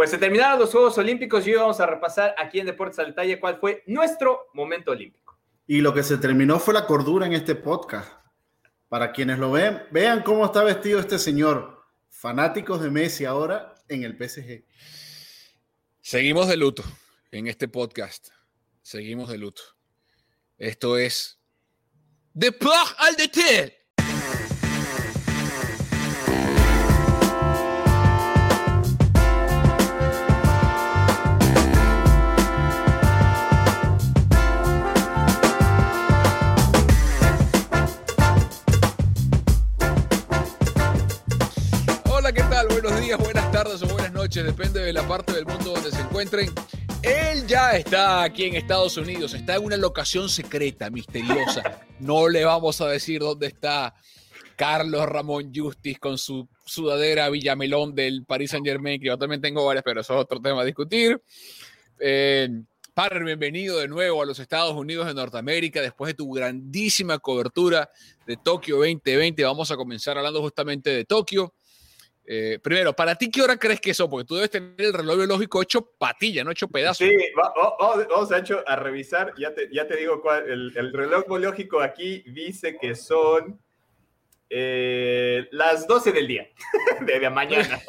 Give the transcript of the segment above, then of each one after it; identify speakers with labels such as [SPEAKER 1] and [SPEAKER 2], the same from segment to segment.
[SPEAKER 1] Pues se terminaron los Juegos Olímpicos y hoy vamos a repasar aquí en Deportes al Detalle cuál fue nuestro momento olímpico.
[SPEAKER 2] Y lo que se terminó fue la cordura en este podcast. Para quienes lo ven, vean cómo está vestido este señor. Fanáticos de Messi ahora en el PSG.
[SPEAKER 3] Seguimos de luto en este podcast. Seguimos de luto. Esto es Deport al Detalle. Buenos días, buenas tardes o buenas noches, depende de la parte del mundo donde se encuentren. Él ya está aquí en Estados Unidos, está en una locación secreta, misteriosa. No le vamos a decir dónde está Carlos Ramón Justis con su sudadera Villamelón del Paris Saint Germain, que yo también tengo varias, pero eso es otro tema a discutir. Eh, bienvenido de nuevo a los Estados Unidos de Norteamérica después de tu grandísima cobertura de Tokio 2020. Vamos a comenzar hablando justamente de Tokio. Eh, primero, ¿para ti qué hora crees que eso? Porque tú debes tener el reloj biológico hecho patilla, no hecho pedazo.
[SPEAKER 1] Sí, vamos a, revisar, ya te, ya te digo cuál, el, reloj biológico aquí dice que son eh, las 12 del día, de, mañana.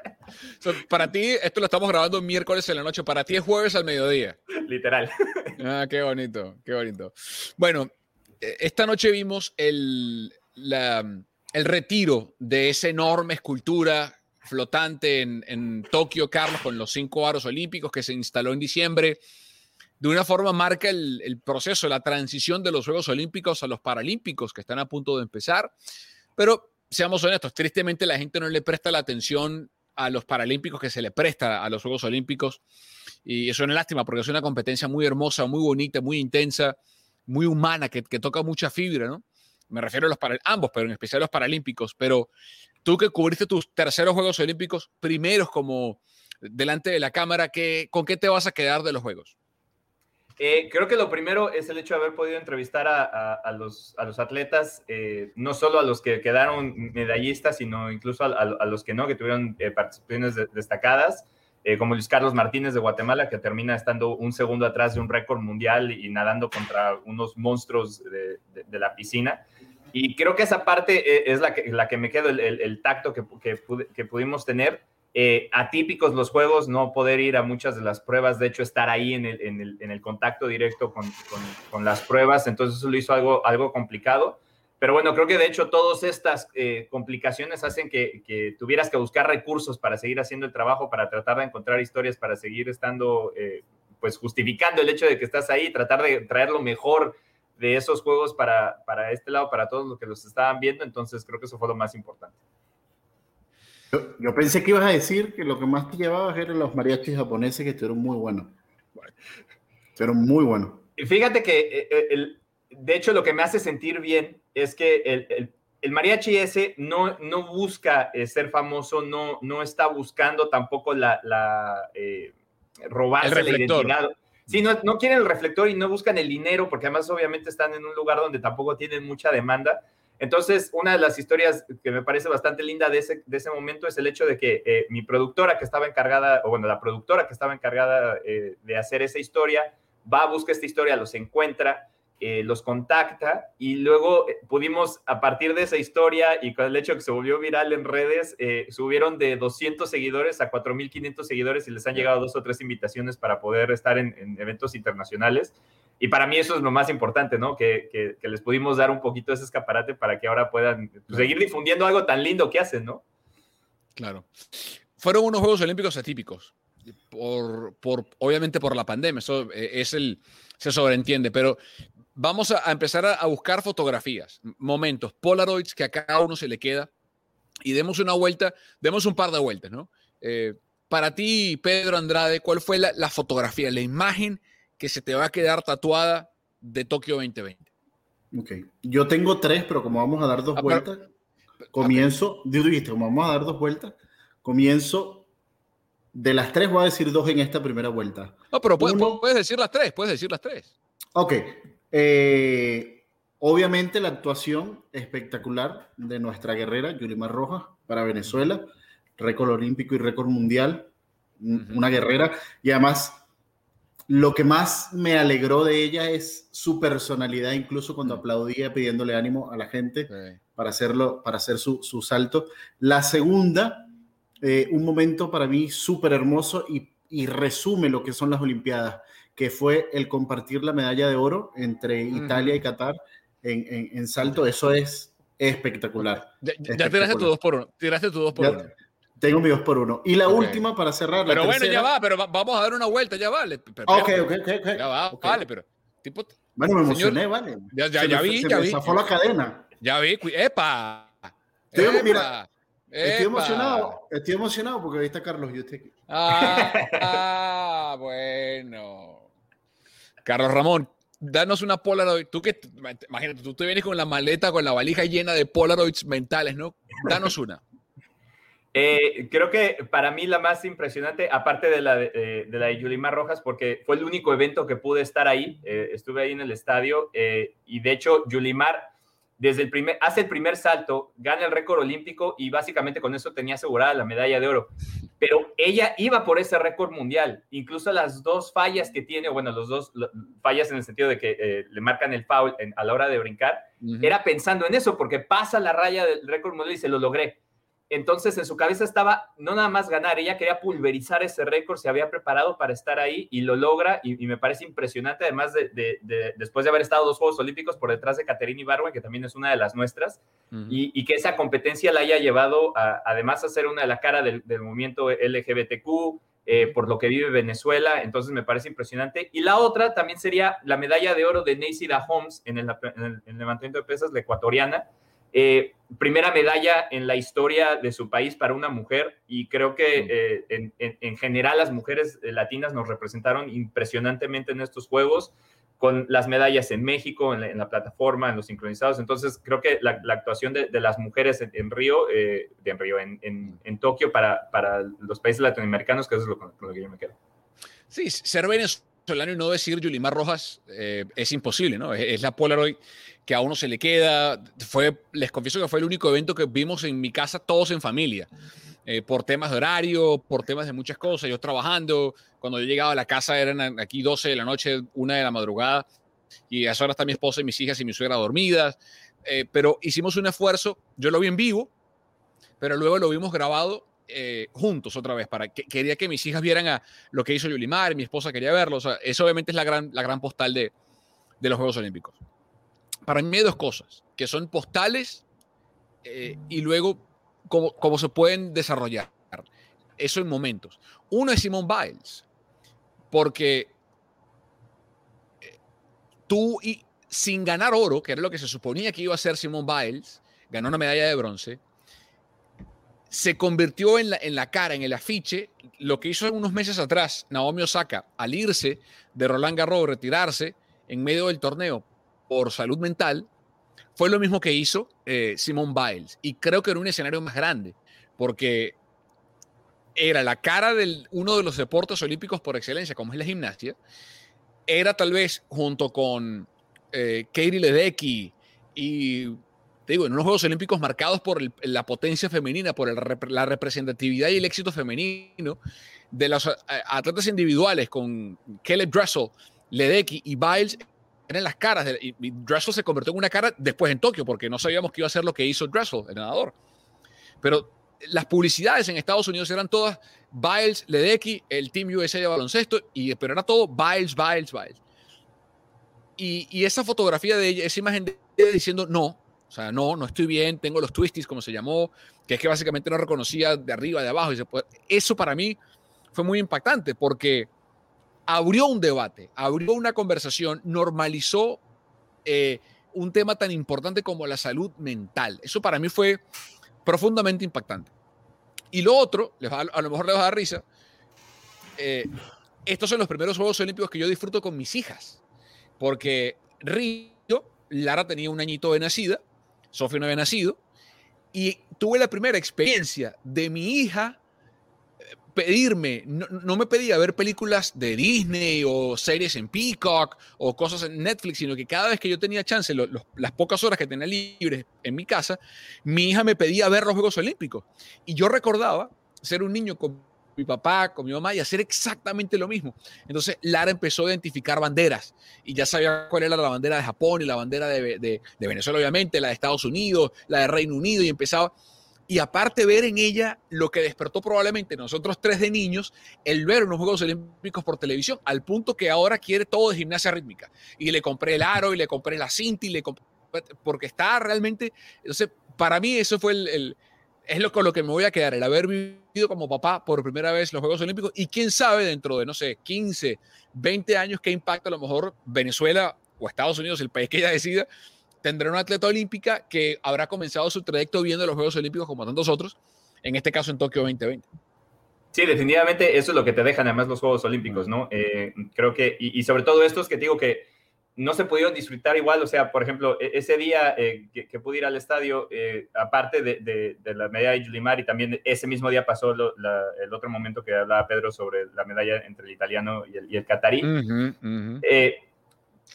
[SPEAKER 3] para ti, esto lo estamos grabando miércoles en la noche, para ti es jueves al mediodía.
[SPEAKER 1] Literal.
[SPEAKER 3] Ah, qué bonito, qué bonito. Bueno, eh, esta noche vimos el, la, el retiro de esa enorme escultura flotante en, Tokio, Carlos, con los cinco aros olímpicos que se instaló en diciembre, de una forma marca el, proceso, la transición de los Juegos Olímpicos a los Paralímpicos que están a punto de empezar. Pero seamos honestos, tristemente la gente no le presta la atención a los Paralímpicos que se le presta a los Juegos Olímpicos. Y eso es una lástima porque es una competencia muy hermosa, muy bonita, muy intensa, muy humana, que, que toca mucha fibra, ¿no? Me refiero a los para, ambos, pero en especial los paralímpicos, pero tú que cubriste tus terceros Juegos Olímpicos, primeros como delante de la cámara, ¿qué, ¿con qué te vas a quedar de los Juegos?
[SPEAKER 1] Eh, creo que lo primero es el hecho de haber podido entrevistar a, los, a los, atletas, eh, no solo a los que quedaron medallistas, sino incluso a, los que no, que tuvieron eh, participaciones destacadas. Eh, como Luis Carlos Martínez de Guatemala, que termina estando un segundo atrás de un récord mundial y nadando contra unos monstruos de, la piscina. Y creo que esa parte eh, es la que, la que me quedo, el, tacto que, que, pudimos tener. Eh, atípicos los juegos, no poder ir a muchas de las pruebas, de hecho estar ahí en el, en el, en contacto directo con, con, las pruebas, entonces eso lo hizo algo, algo complicado. Pero bueno, creo que de hecho todas estas eh, complicaciones hacen que, tuvieras que buscar recursos para seguir haciendo el trabajo, para tratar de encontrar historias, para seguir estando, pues justificando el hecho de que estás ahí, tratar de traer lo mejor de esos juegos para, para este lado, para todos los que los estaban viendo. Entonces creo que eso fue lo más importante.
[SPEAKER 2] Yo, pensé que ibas a decir que lo que más te llevaba eran los mariachis japoneses que estuvieron muy buenos. Estuvieron muy buenos.
[SPEAKER 1] Fíjate que eh, el, de hecho, lo que me hace sentir bien es que el, el, mariachi ese no, no busca eh, ser famoso, no, no está buscando tampoco la, la eh, robarse la identidad. Sí, no, no quieren el reflector y no buscan el dinero, porque además obviamente están en un lugar donde tampoco tienen mucha demanda. Entonces, una de las historias que me parece bastante linda de ese, de ese momento es el hecho de que eh, mi productora que estaba encargada, o bueno, la productora que estaba encargada de hacer esa historia, va, busca esta historia, los encuentra, eh, los contacta y luego eh, pudimos, a partir de esa historia y con el hecho que se volvió viral en redes, eh, subieron de 200 seguidores a 4.500 seguidores y les han llegado dos o tres invitaciones para poder estar en, eventos internacionales. Y para mí eso es lo más importante, ¿no? Que, que, les pudimos dar un poquito ese escaparate para que ahora puedan pues, seguir difundiendo algo tan lindo que hacen, ¿no?
[SPEAKER 3] Claro. Fueron unos Juegos Olímpicos atípicos, por, por, obviamente por la pandemia, eso es el, se sobreentiende, pero vamos a, empezar a, buscar fotografías, momentos, Polaroids que a cada uno se le queda y demos una vuelta, demos un par de vueltas, ¿no? Eh, para ti, Pedro Andrade, ¿cuál fue la, fotografía, la imagen que se te va a quedar tatuada de Tokio 2020?
[SPEAKER 2] Ok, yo tengo tres, pero como vamos a dar dos ah, vueltas, comienzo, dijiste, como vamos a dar dos vueltas, comienzo de las tres, voy a decir dos en esta primera vuelta.
[SPEAKER 3] No, pero puedes, puedes decir las tres, puedes decir las tres.
[SPEAKER 2] Ok, eh, obviamente la actuación espectacular de nuestra guerrera Yulimar Rojas para Venezuela, récord olímpico y récord mundial. una guerrera y además lo que más me alegró de ella es su personalidad, incluso cuando mm. aplaudía pidiéndole ánimo a la gente para hacerlo, para hacer su, salto. La segunda, eh, un momento para mí súper hermoso y, resume lo que son las Olimpiadas, que fue el compartir la medalla de oro entre Italia y Qatar en, salto. Eso es espectacular.
[SPEAKER 3] Ya, tiraste tu dos por uno. Tiraste tu dos por uno.
[SPEAKER 2] Tengo mi dos por uno. Y la última para cerrar.
[SPEAKER 3] Pero bueno, ya va, pero vamos a dar una vuelta, ya vale.
[SPEAKER 2] ok, ok, ok.
[SPEAKER 3] Ya va, vale, pero.
[SPEAKER 2] Tipo, bueno, me emocioné, vale.
[SPEAKER 3] Ya, ya, ya vi, ya vi.
[SPEAKER 2] Se la cadena.
[SPEAKER 3] Ya vi, ¡epa!
[SPEAKER 2] Estoy, Mira, estoy emocionado, estoy emocionado porque ahí está Carlos y usted aquí.
[SPEAKER 3] Ah, ah, bueno. Carlos Ramón, danos una Polaroid. Tú que, imagínate, tú te vienes con la maleta, con la valija llena de Polaroids mentales, ¿no? Danos una.
[SPEAKER 1] Eh, creo que para mí la más impresionante, aparte de la de, eh, de, la de Yulimar Rojas, porque fue el único evento que pude estar ahí, eh, estuve ahí en el estadio y de hecho Yulimar desde el primer, hace el primer salto, gana el récord olímpico y básicamente con eso tenía asegurada la medalla de oro. Pero ella iba por ese récord mundial. Incluso las dos fallas que tiene, bueno, los dos fallas en el sentido de que le marcan el foul a la hora de brincar, era pensando en eso, porque pasa la raya del récord mundial y se lo logré. Entonces en su cabeza estaba no nada más ganar, ella quería pulverizar ese récord, se había preparado para estar ahí y lo logra y, me parece impresionante, además de, después de haber estado dos Juegos Olímpicos por detrás de Caterina Ibarwen, que también es una de las nuestras, y, que esa competencia la haya llevado a, además a ser una de la cara del, movimiento LGBTQ, eh, por lo que vive Venezuela, entonces me parece impresionante. Y la otra también sería la medalla de oro de Neisida Holmes en el, en el levantamiento de pesas, la ecuatoriana, eh, primera medalla en la historia de su país para una mujer y creo que eh, en, general las mujeres eh, latinas nos representaron impresionantemente en estos Juegos con las medallas en México, en la, plataforma, en los sincronizados. Entonces creo que la, actuación de, las mujeres en, Río, de, en Río, en, Tokio para, para los países latinoamericanos, que eso es lo, con lo que yo me quedo.
[SPEAKER 3] Sí, ser venezolano y no decir Yulimar Rojas es imposible, ¿no? Es, es la Polaroid que a uno se le queda. Fue, les confieso que fue el único evento que vimos en mi casa todos en familia. Eh, por temas de horario, por temas de muchas cosas. Yo trabajando, cuando yo llegaba a la casa eran aquí 12 de la noche, una de la madrugada, y a esa hora están mi esposa y mis hijas y mi suegra dormidas. Eh, pero hicimos un esfuerzo, yo lo vi en vivo, pero luego lo vimos grabado eh, juntos otra vez, para que quería que mis hijas vieran a lo que hizo Yulimar, mi esposa quería verlo. Eso obviamente es la gran, la gran postal de, de los Juegos Olímpicos para mí dos cosas, que son postales eh, y luego cómo, se pueden desarrollar. Eso en momentos. Uno es Simone Biles, porque eh, tú y, sin ganar oro, que era lo que se suponía que iba a ser Simone Biles, ganó una medalla de bronce, se convirtió en la, en la, cara, en el afiche, lo que hizo unos meses atrás Naomi Osaka al irse de Roland Garros, retirarse en medio del torneo por salud mental, fue lo mismo que hizo eh, Simone Biles. Y creo que era un escenario más grande, porque era la cara de uno de los deportes olímpicos por excelencia, como es la gimnasia. Era tal vez junto con eh, Katie Ledecky y, te digo, en unos Juegos Olímpicos marcados por la potencia femenina, por la representatividad y el éxito femenino de los atletas individuales con Kelly Dressel, Ledecky y Biles en las caras. y, Dressel se convirtió en una cara después en Tokio, porque no sabíamos que iba a ser lo que hizo Dressel, el nadador. Pero las publicidades en Estados Unidos eran todas Biles, Ledecky, el Team USA de baloncesto, y, pero era todo Biles, Biles, Biles. Y, y, esa fotografía de ella, esa imagen de ella diciendo no, o sea, no, no estoy bien, tengo los twisties, como se llamó, que es que básicamente no reconocía de arriba, de abajo. Y eso para mí fue muy impactante porque abrió un debate, abrió una conversación, normalizó eh, un tema tan importante como la salud mental. Eso para mí fue profundamente impactante. Y lo otro, a, lo mejor les va a dar risa, eh, estos son los primeros Juegos Olímpicos que yo disfruto con mis hijas, porque Río, Lara tenía un añito de nacida, Sofía no había nacido, y tuve la primera experiencia de mi hija pedirme, no, me pedía ver películas de Disney o series en Peacock o cosas en Netflix, sino que cada vez que yo tenía chance, las pocas horas que tenía libres en mi casa, mi hija me pedía ver los Juegos Olímpicos. Y yo recordaba ser un niño con mi papá, con mi mamá y hacer exactamente lo mismo. Entonces Lara empezó a identificar banderas y ya sabía cuál era la bandera de Japón y la bandera de, de, Venezuela, obviamente, la de Estados Unidos, la de Reino Unido y empezaba. Y aparte ver en ella lo que despertó probablemente nosotros tres de niños, el ver unos Juegos Olímpicos por televisión, al punto que ahora quiere todo de gimnasia rítmica. Y le compré el aro y le compré la cinta y le compré, porque está realmente, entonces para mí eso fue el es lo con lo que me voy a quedar, el haber vivido como papá por primera vez los Juegos Olímpicos y quién sabe dentro de, no sé, 15, 20 años qué impacto a lo mejor Venezuela o Estados Unidos, el país que ella decida, tendrá una atleta olímpica que habrá comenzado su trayecto viendo los Juegos Olímpicos como tantos otros, en este caso en Tokio 2020.
[SPEAKER 1] Sí, definitivamente eso es lo que te dejan además los Juegos Olímpicos, ¿no? Eh, creo que, y, y, sobre todo estos que te digo que no se pudieron disfrutar igual, o sea, por ejemplo, e-, ese día eh, que, pude ir al estadio, eh, aparte de, la medalla de Yulimar y también ese mismo día pasó el otro momento que hablaba Pedro sobre la medalla entre el italiano y el, y catarí, eh,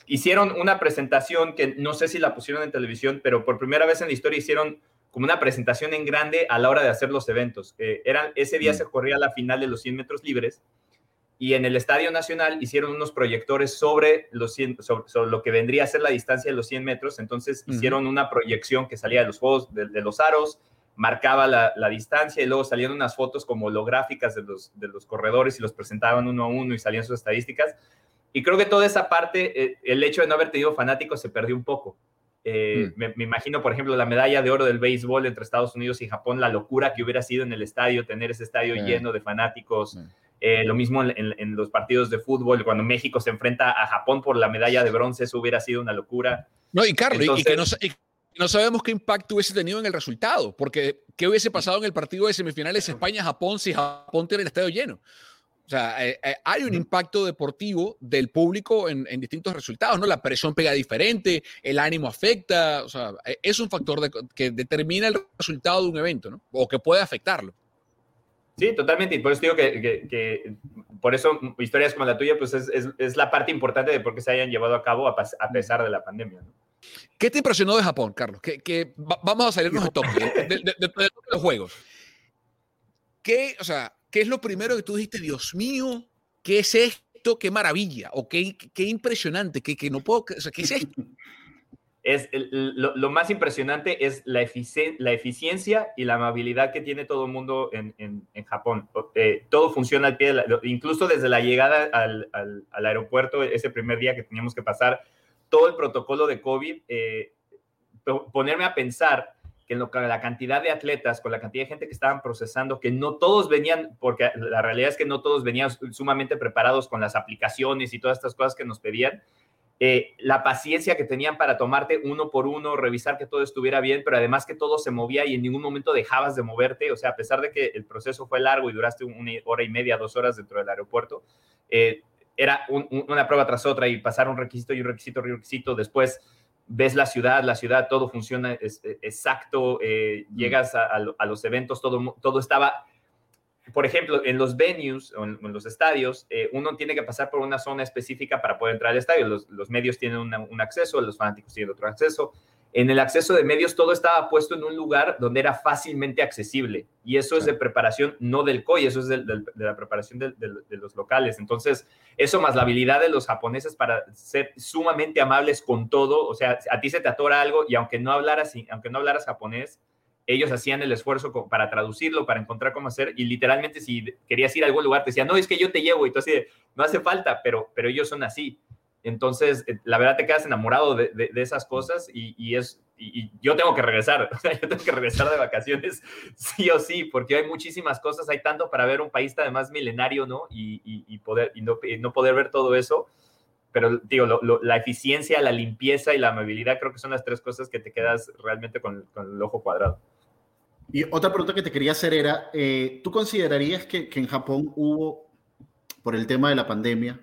[SPEAKER 1] hicieron una presentación que no sé si la pusieron en televisión, pero por primera vez en la historia hicieron como una presentación en grande a la hora de hacer los eventos. eran, ese día mm. se corría la final de los 100 metros libres y en el Estadio Nacional hicieron unos proyectores sobre, los sobre, lo que vendría a ser la distancia de los 100 metros, entonces hicieron una proyección que salía de los juegos de, los aros, marcaba la, distancia y luego salían unas fotos como holográficas de los, de los corredores y los presentaban uno a uno y salían sus estadísticas. Y creo que toda esa parte, eh, el hecho de no haber tenido fanáticos se perdió un poco. Eh, mm. me, imagino, por ejemplo, la medalla de oro del béisbol entre Estados Unidos y Japón, la locura que hubiera sido en el estadio, tener ese estadio lleno de fanáticos. Eh, lo mismo en, los partidos de fútbol, cuando México se enfrenta a Japón por la medalla de bronce, eso hubiera sido una locura.
[SPEAKER 3] No, y Carlos, y, que no, sabemos qué impacto hubiese tenido en el resultado, porque ¿qué hubiese pasado en el partido de semifinales España-Japón si Japón tiene el estadio lleno? O sea, eh, eh, hay un impacto deportivo del público en, distintos resultados, ¿no? La presión pega diferente, el ánimo afecta, o sea, es un factor que determina el resultado de un evento, ¿no? O que puede afectarlo.
[SPEAKER 1] Sí, totalmente. Y por eso digo que, por eso historias como la tuya, pues es, la parte importante de por qué se hayan llevado a cabo a, pesar de la pandemia.
[SPEAKER 3] ¿Qué te impresionó de Japón, Carlos? Que, vamos a salirnos de Tokio, de, los juegos. ¿Qué, o sea, ¿Qué es lo primero que tú dijiste, Dios mío, qué es esto? Qué maravilla, o qué, qué impresionante, que, que no puedo, o sea, ¿qué es esto?
[SPEAKER 1] Es lo, más impresionante es la, la, eficiencia y la amabilidad que tiene todo el mundo en, Japón. Eh, todo funciona al pie, incluso desde la llegada al, aeropuerto, ese primer día que teníamos que pasar, todo el protocolo de COVID, eh, ponerme a pensar que en lo, la cantidad de atletas, con la cantidad de gente que estaban procesando, que no todos venían, porque la realidad es que no todos venían sumamente preparados con las aplicaciones y todas estas cosas que nos pedían, eh, la paciencia que tenían para tomarte uno por uno, revisar que todo estuviera bien, pero además que todo se movía y en ningún momento dejabas de moverte. O sea, a pesar de que el proceso fue largo y duraste una hora y media, dos horas dentro del aeropuerto, eh, era una prueba tras otra y pasar un requisito y un requisito y un requisito. Después ves la ciudad, la ciudad, todo funciona exacto, eh, mm. llegas a, a, los eventos, todo, todo estaba por ejemplo, en los venues o en, los estadios, eh, uno tiene que pasar por una zona específica para poder entrar al estadio. Los, medios tienen un acceso, los fanáticos tienen otro acceso. En el acceso de medios todo estaba puesto en un lugar donde era fácilmente accesible. Y eso es de preparación, no del COI, eso es de, la preparación de, los locales. Entonces, eso más la habilidad de los japoneses para ser sumamente amables con todo. O sea, a ti se te atora algo y aunque no hablaras, aunque no hablaras japonés, ellos hacían el esfuerzo para traducirlo, para encontrar cómo hacer, y literalmente si querías ir a algún lugar, te decían, no, es que yo te llevo, y tú así, no hace falta, pero, pero ellos son así. Entonces, eh, la verdad te quedas enamorado de, de, esas cosas y, es, y, yo tengo que regresar, yo tengo que regresar de vacaciones sí o sí, porque hay muchísimas cosas, hay tanto para ver un país además milenario, ¿no? Y, poder, y no, no, poder ver todo eso, pero digo, la eficiencia, la limpieza y la amabilidad creo que son las tres cosas que te quedas realmente con, con el ojo cuadrado.
[SPEAKER 2] Y otra pregunta que te quería hacer era, eh, ¿tú considerarías que, en Japón hubo, por el tema de la pandemia,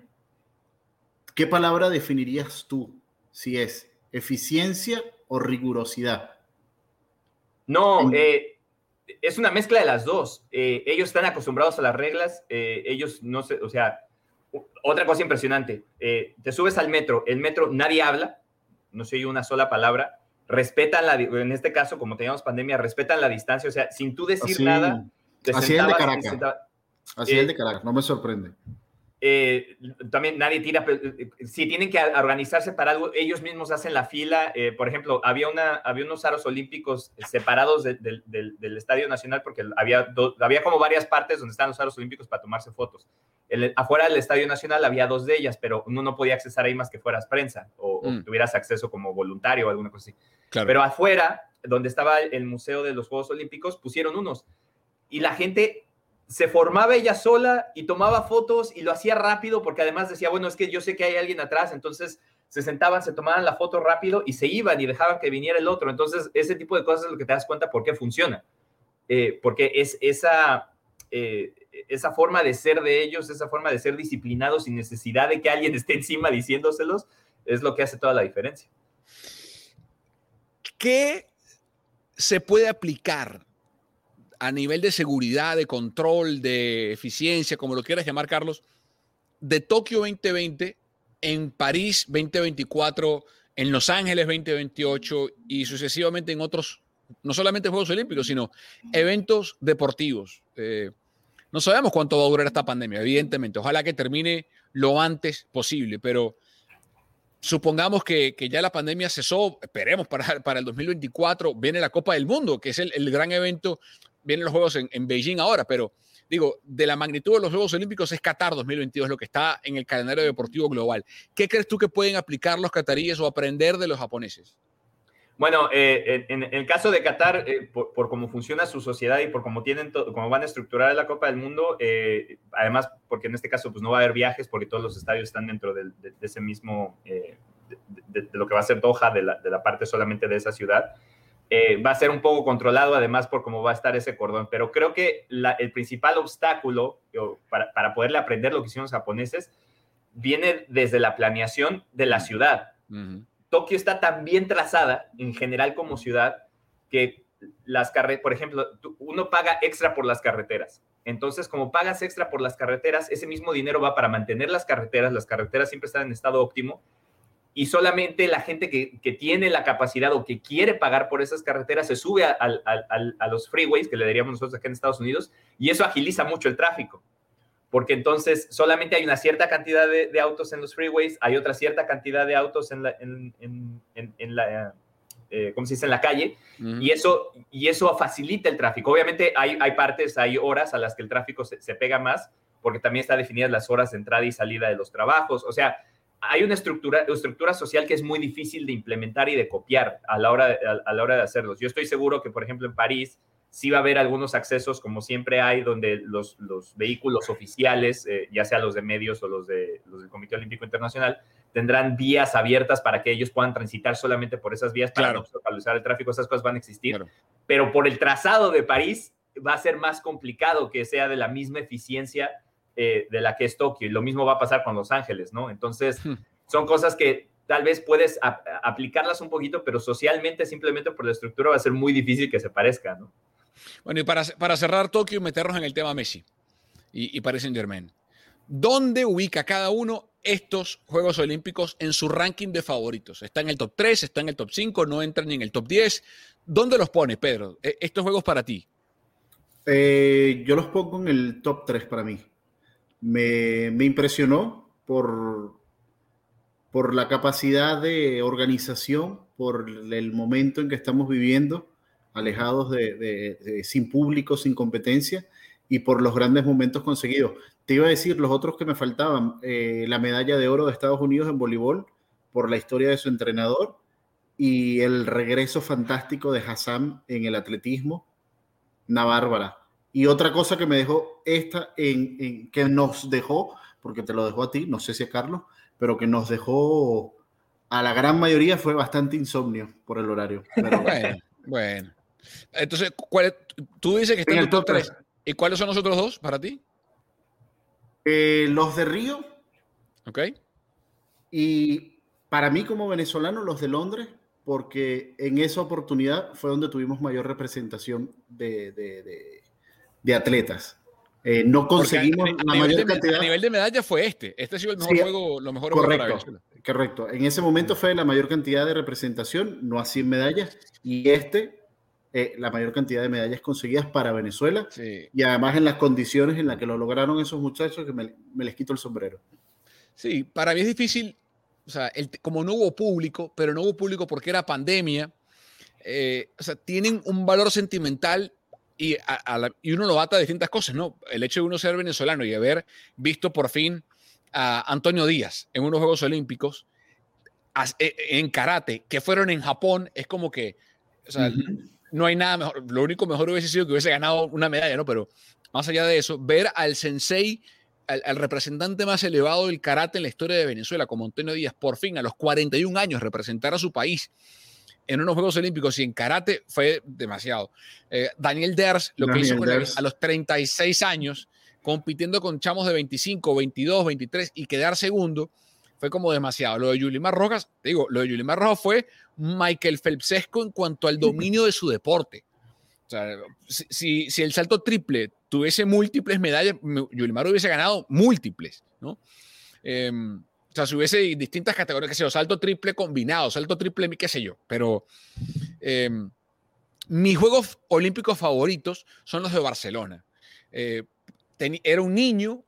[SPEAKER 2] qué palabra definirías tú si es eficiencia o rigurosidad?
[SPEAKER 1] No, eh, es una mezcla de las dos. Eh, ellos están acostumbrados a las reglas, ellos no sé, o sea, otra cosa impresionante, te subes al metro, el metro nadie habla, no se oye una sola palabra, respetan la, en este caso, como teníamos pandemia, respetan la distancia, o sea, sin tú decir nada,
[SPEAKER 2] te así sentabas, Así es el de Caracas, no me sorprende.
[SPEAKER 1] Eh, también nadie tira, eh, si tienen que organizarse para algo, ellos mismos hacen la fila. Eh, por ejemplo, había, una, había unos aros olímpicos separados del, Estadio Nacional porque había, había como varias partes donde están los aros olímpicos para tomarse fotos. afuera del Estadio Nacional había dos de ellas, pero uno no podía accesar ahí más que fueras prensa o, mm. tuvieras acceso como voluntario o alguna cosa así. Pero afuera, donde estaba el Museo de los Juegos Olímpicos, pusieron unos. Y la gente se formaba ella sola y tomaba fotos y lo hacía rápido porque además decía, bueno, es que yo sé que hay alguien atrás, entonces se sentaban, se tomaban la foto rápido y se iban y dejaban que viniera el otro. Entonces, ese tipo de cosas es lo que te das cuenta por qué funciona. Eh, porque es esa, eh, esa forma de ser de ellos, esa forma de ser disciplinados sin necesidad de que alguien esté encima diciéndoselos, es lo que hace toda la diferencia.
[SPEAKER 3] ¿Qué se puede aplicar a nivel de seguridad, de control, de eficiencia, como lo quieras llamar, Carlos, de Tokio 2020 en París 2024, en Los Ángeles 2028 y sucesivamente en otros, no solamente Juegos Olímpicos, sino eventos deportivos. Eh, no sabemos cuánto va a durar esta pandemia, evidentemente. Ojalá que termine lo antes posible, pero supongamos que, ya la pandemia cesó, esperemos para, para el 2024, viene la Copa del Mundo, que es el, el gran evento vienen los Juegos en, Beijing ahora, pero digo, de la magnitud de los Juegos Olímpicos es Qatar 2022, lo que está en el calendario deportivo global. ¿Qué crees tú que pueden aplicar los cataríes o aprender de los japoneses?
[SPEAKER 1] Bueno, eh, en, el caso de Qatar, eh, por, cómo funciona su sociedad y por cómo, tienen cómo van a estructurar la Copa del Mundo, eh, además, porque en este caso pues, no va a haber viajes porque todos los estadios están dentro de, ese mismo, de, lo que va a ser Doha, de la, de la parte solamente de esa ciudad. Eh, va a ser un poco controlado además por cómo va a estar ese cordón, pero creo que el principal obstáculo para, para, poderle aprender lo que hicieron los japoneses viene desde la planeación de la ciudad. Tokio está tan bien trazada en general como ciudad que las carreteras, por ejemplo, uno paga extra por las carreteras. Entonces, como pagas extra por las carreteras, ese mismo dinero va para mantener las carreteras, las carreteras siempre están en estado óptimo y solamente la gente que, tiene la capacidad o que quiere pagar por esas carreteras se sube a, los freeways que le daríamos nosotros aquí en Estados Unidos y eso agiliza mucho el tráfico. Porque entonces solamente hay una cierta cantidad de, autos en los freeways, hay otra cierta cantidad de autos en la, en, la eh, ¿cómo se dice?, en la calle, y, eso, y eso facilita el tráfico. Obviamente hay, hay partes, hay horas a las que el tráfico se, se pega más, porque también están definidas las horas de entrada y salida de los trabajos. O sea, hay una estructura, estructura social que es muy difícil de implementar y de copiar a la, hora, a, la hora de hacerlos. Yo estoy seguro que, por ejemplo, en París sí va a haber algunos accesos, como siempre hay, donde los, los vehículos oficiales, eh, ya sea los de medios o los, de, los del Comité Olímpico Internacional, tendrán vías abiertas para que ellos puedan transitar solamente por esas vías para no obstaculizar el tráfico. Esas cosas van a existir. Pero por el trazado de París va a ser más complicado que sea de la misma eficiencia eh, de la que es Tokio. Y lo mismo va a pasar con Los Ángeles, ¿no? Entonces, hmm. son cosas que tal vez puedes aplicarlas un poquito, pero socialmente, simplemente por la estructura, va a ser muy difícil que se parezca, ¿no?
[SPEAKER 3] Bueno, y para, para cerrar Tokio y meternos en el tema Messi y, y Paris Saint Germain, ¿dónde ubica cada uno estos Juegos Olímpicos en su ranking de favoritos? ¿Está en el top 3? ¿Está en el top 5? ¿No entran ni en el top 10? ¿Dónde los pone, Pedro? E, estos juegos para ti.
[SPEAKER 2] Eh, yo los pongo en el top 3 para mí me, impresionó por, por la capacidad de organización, por el momento en que estamos viviendo, alejados de, sin público, sin competencia, y por los grandes momentos conseguidos. Te iba a decir los otros que me faltaban, eh, la medalla de oro de Estados Unidos en voleibol, por la historia de su entrenador, y el regreso fantástico de Hassan en el atletismo, una bárbara. Y otra cosa que me dejó esta, en, que nos dejó, porque te lo dejó a ti, no sé si a Carlos, pero que nos dejó a la gran mayoría fue bastante insomnio por el horario.
[SPEAKER 3] bueno, bueno. Entonces, ¿cuál, tú dices que está en, el top 3. ¿Y cuáles son los otros dos para ti?
[SPEAKER 2] Eh, los de Río.
[SPEAKER 3] Ok.
[SPEAKER 2] Y para mí como venezolano, los de Londres, porque en esa oportunidad fue donde tuvimos mayor representación de de atletas. Eh, no conseguimos
[SPEAKER 3] la mayor cantidad. A nivel de medallas fue este. Este ha sido el mejor juego, lo mejor
[SPEAKER 2] correcto, correcto. En ese momento fue la mayor cantidad de representación, no así en medallas. Y este, eh, la mayor cantidad de medallas conseguidas para Venezuela y además en las condiciones en las que lo lograron esos muchachos que me, les quito el sombrero.
[SPEAKER 3] Sí, para mí es difícil, o sea, como no hubo público, pero no hubo público porque era pandemia, eh, o sea, tienen un valor sentimental y, y uno lo ata de distintas cosas, ¿no? El hecho de uno ser venezolano y haber visto por fin a Antonio Díaz en unos Juegos Olímpicos e, en karate que fueron en Japón, es como que, o sea, no hay nada mejor. Lo único mejor hubiese sido que hubiese ganado una medalla, ¿no? Pero más allá de eso, ver al sensei, al, representante más elevado del karate en la historia de Venezuela, como Antonio Díaz, por fin a los 41 años representar a su país en unos Juegos Olímpicos y en karate fue demasiado. Eh, Daniel Ders, lo que hizo a los 36 años, compitiendo con chamos de 25, 22, 23 y quedar segundo, fue como demasiado. Lo de Yulimar Rojas, te digo, lo de Yulimar Rojas fue Michael Phelpsesco en cuanto al dominio de su deporte. O sea, si, si, el salto triple tuviese múltiples medallas, Yulimar hubiese ganado múltiples, ¿no? Em, o sea, si hubiese distintas categorías, que sea, salto triple combinado, salto triple, qué sé yo, pero em, mis Juegos Olímpicos favoritos son los de Barcelona. Eh, era un niño,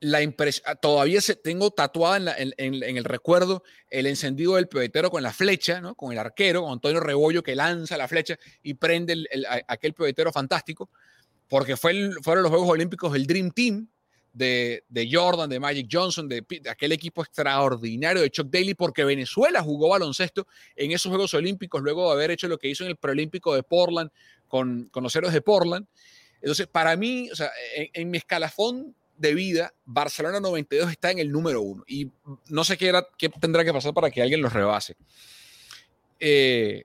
[SPEAKER 3] la impresión, todavía se, tengo tatuada en, el recuerdo el encendido del pebetero con la flecha, ¿no? con el arquero, con Antonio Rebollo que lanza la flecha y prende aquel pebetero fantástico, porque fue fueron los Juegos Olímpicos del Dream Team de, Jordan, de Magic Johnson, de, aquel equipo extraordinario de Chuck Daly, porque Venezuela jugó baloncesto en esos Juegos Olímpicos luego de haber hecho lo que hizo en el preolímpico de Portland con, con los héroes de Portland. Entonces, para mí, o sea, en mi escalafón de vida, Barcelona 92 está en el número uno y no sé qué, era, qué tendrá que pasar para que alguien los rebase. Eh,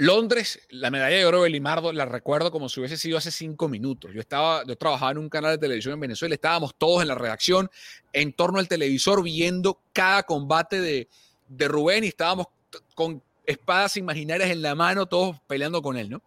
[SPEAKER 3] Londres, la medalla de oro de Limardo, la recuerdo como si hubiese sido hace cinco minutos. Yo estaba, yo trabajaba en un canal de televisión en Venezuela, estábamos todos en la redacción, en torno al televisor, viendo cada combate de, de Rubén y estábamos con espadas imaginarias en la mano, todos peleando con él, ¿no?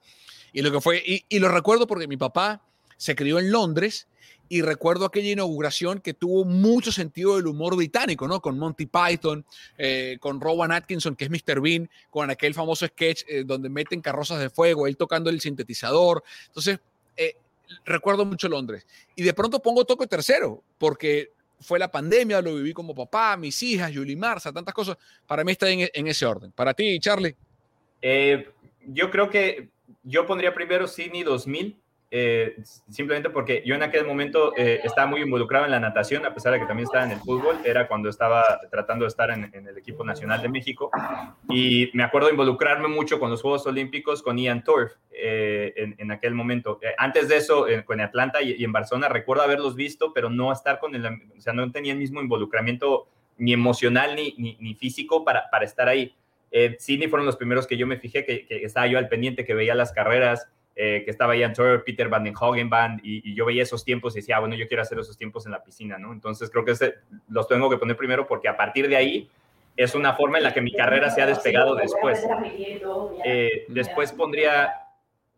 [SPEAKER 3] Y lo que fue, y, y lo recuerdo porque mi papá se crió en Londres y recuerdo aquella inauguración que tuvo mucho sentido del humor británico, ¿no? Con Monty Python, eh, con Rowan Atkinson, que es Mr. Bean, con aquel famoso sketch eh, donde meten carrozas de fuego, él tocando el sintetizador. Entonces, eh, recuerdo mucho Londres. Y de pronto pongo Toco tercero, porque fue la pandemia, lo viví como papá, mis hijas, Julie Marza, tantas cosas. Para mí está en, en ese orden. Para ti, Charlie.
[SPEAKER 1] yo creo que yo pondría primero Sydney 2000 eh, simplemente porque yo en aquel momento eh, estaba muy involucrado en la natación, a pesar de que también estaba en el fútbol, era cuando estaba tratando de estar en, el equipo nacional de México, y me acuerdo involucrarme mucho con los Juegos Olímpicos con Ian Turf eh, en, aquel momento. antes de eso, con Atlanta y, en Barcelona, recuerdo haberlos visto, pero no estar con el, o sea, no tenía el mismo involucramiento ni emocional ni, ni, físico para, para estar ahí. Sydney fueron los primeros que yo me fijé, que, que estaba yo al pendiente, que veía las carreras, eh, que estaba Ian Turner, Peter Van den Hogenband, y, y, yo veía esos tiempos y decía, ah, bueno, yo quiero hacer esos tiempos en la piscina, ¿no? Entonces creo que los tengo que poner primero porque a partir de ahí es una forma en la que mi carrera se ha despegado después. Eh, después pondría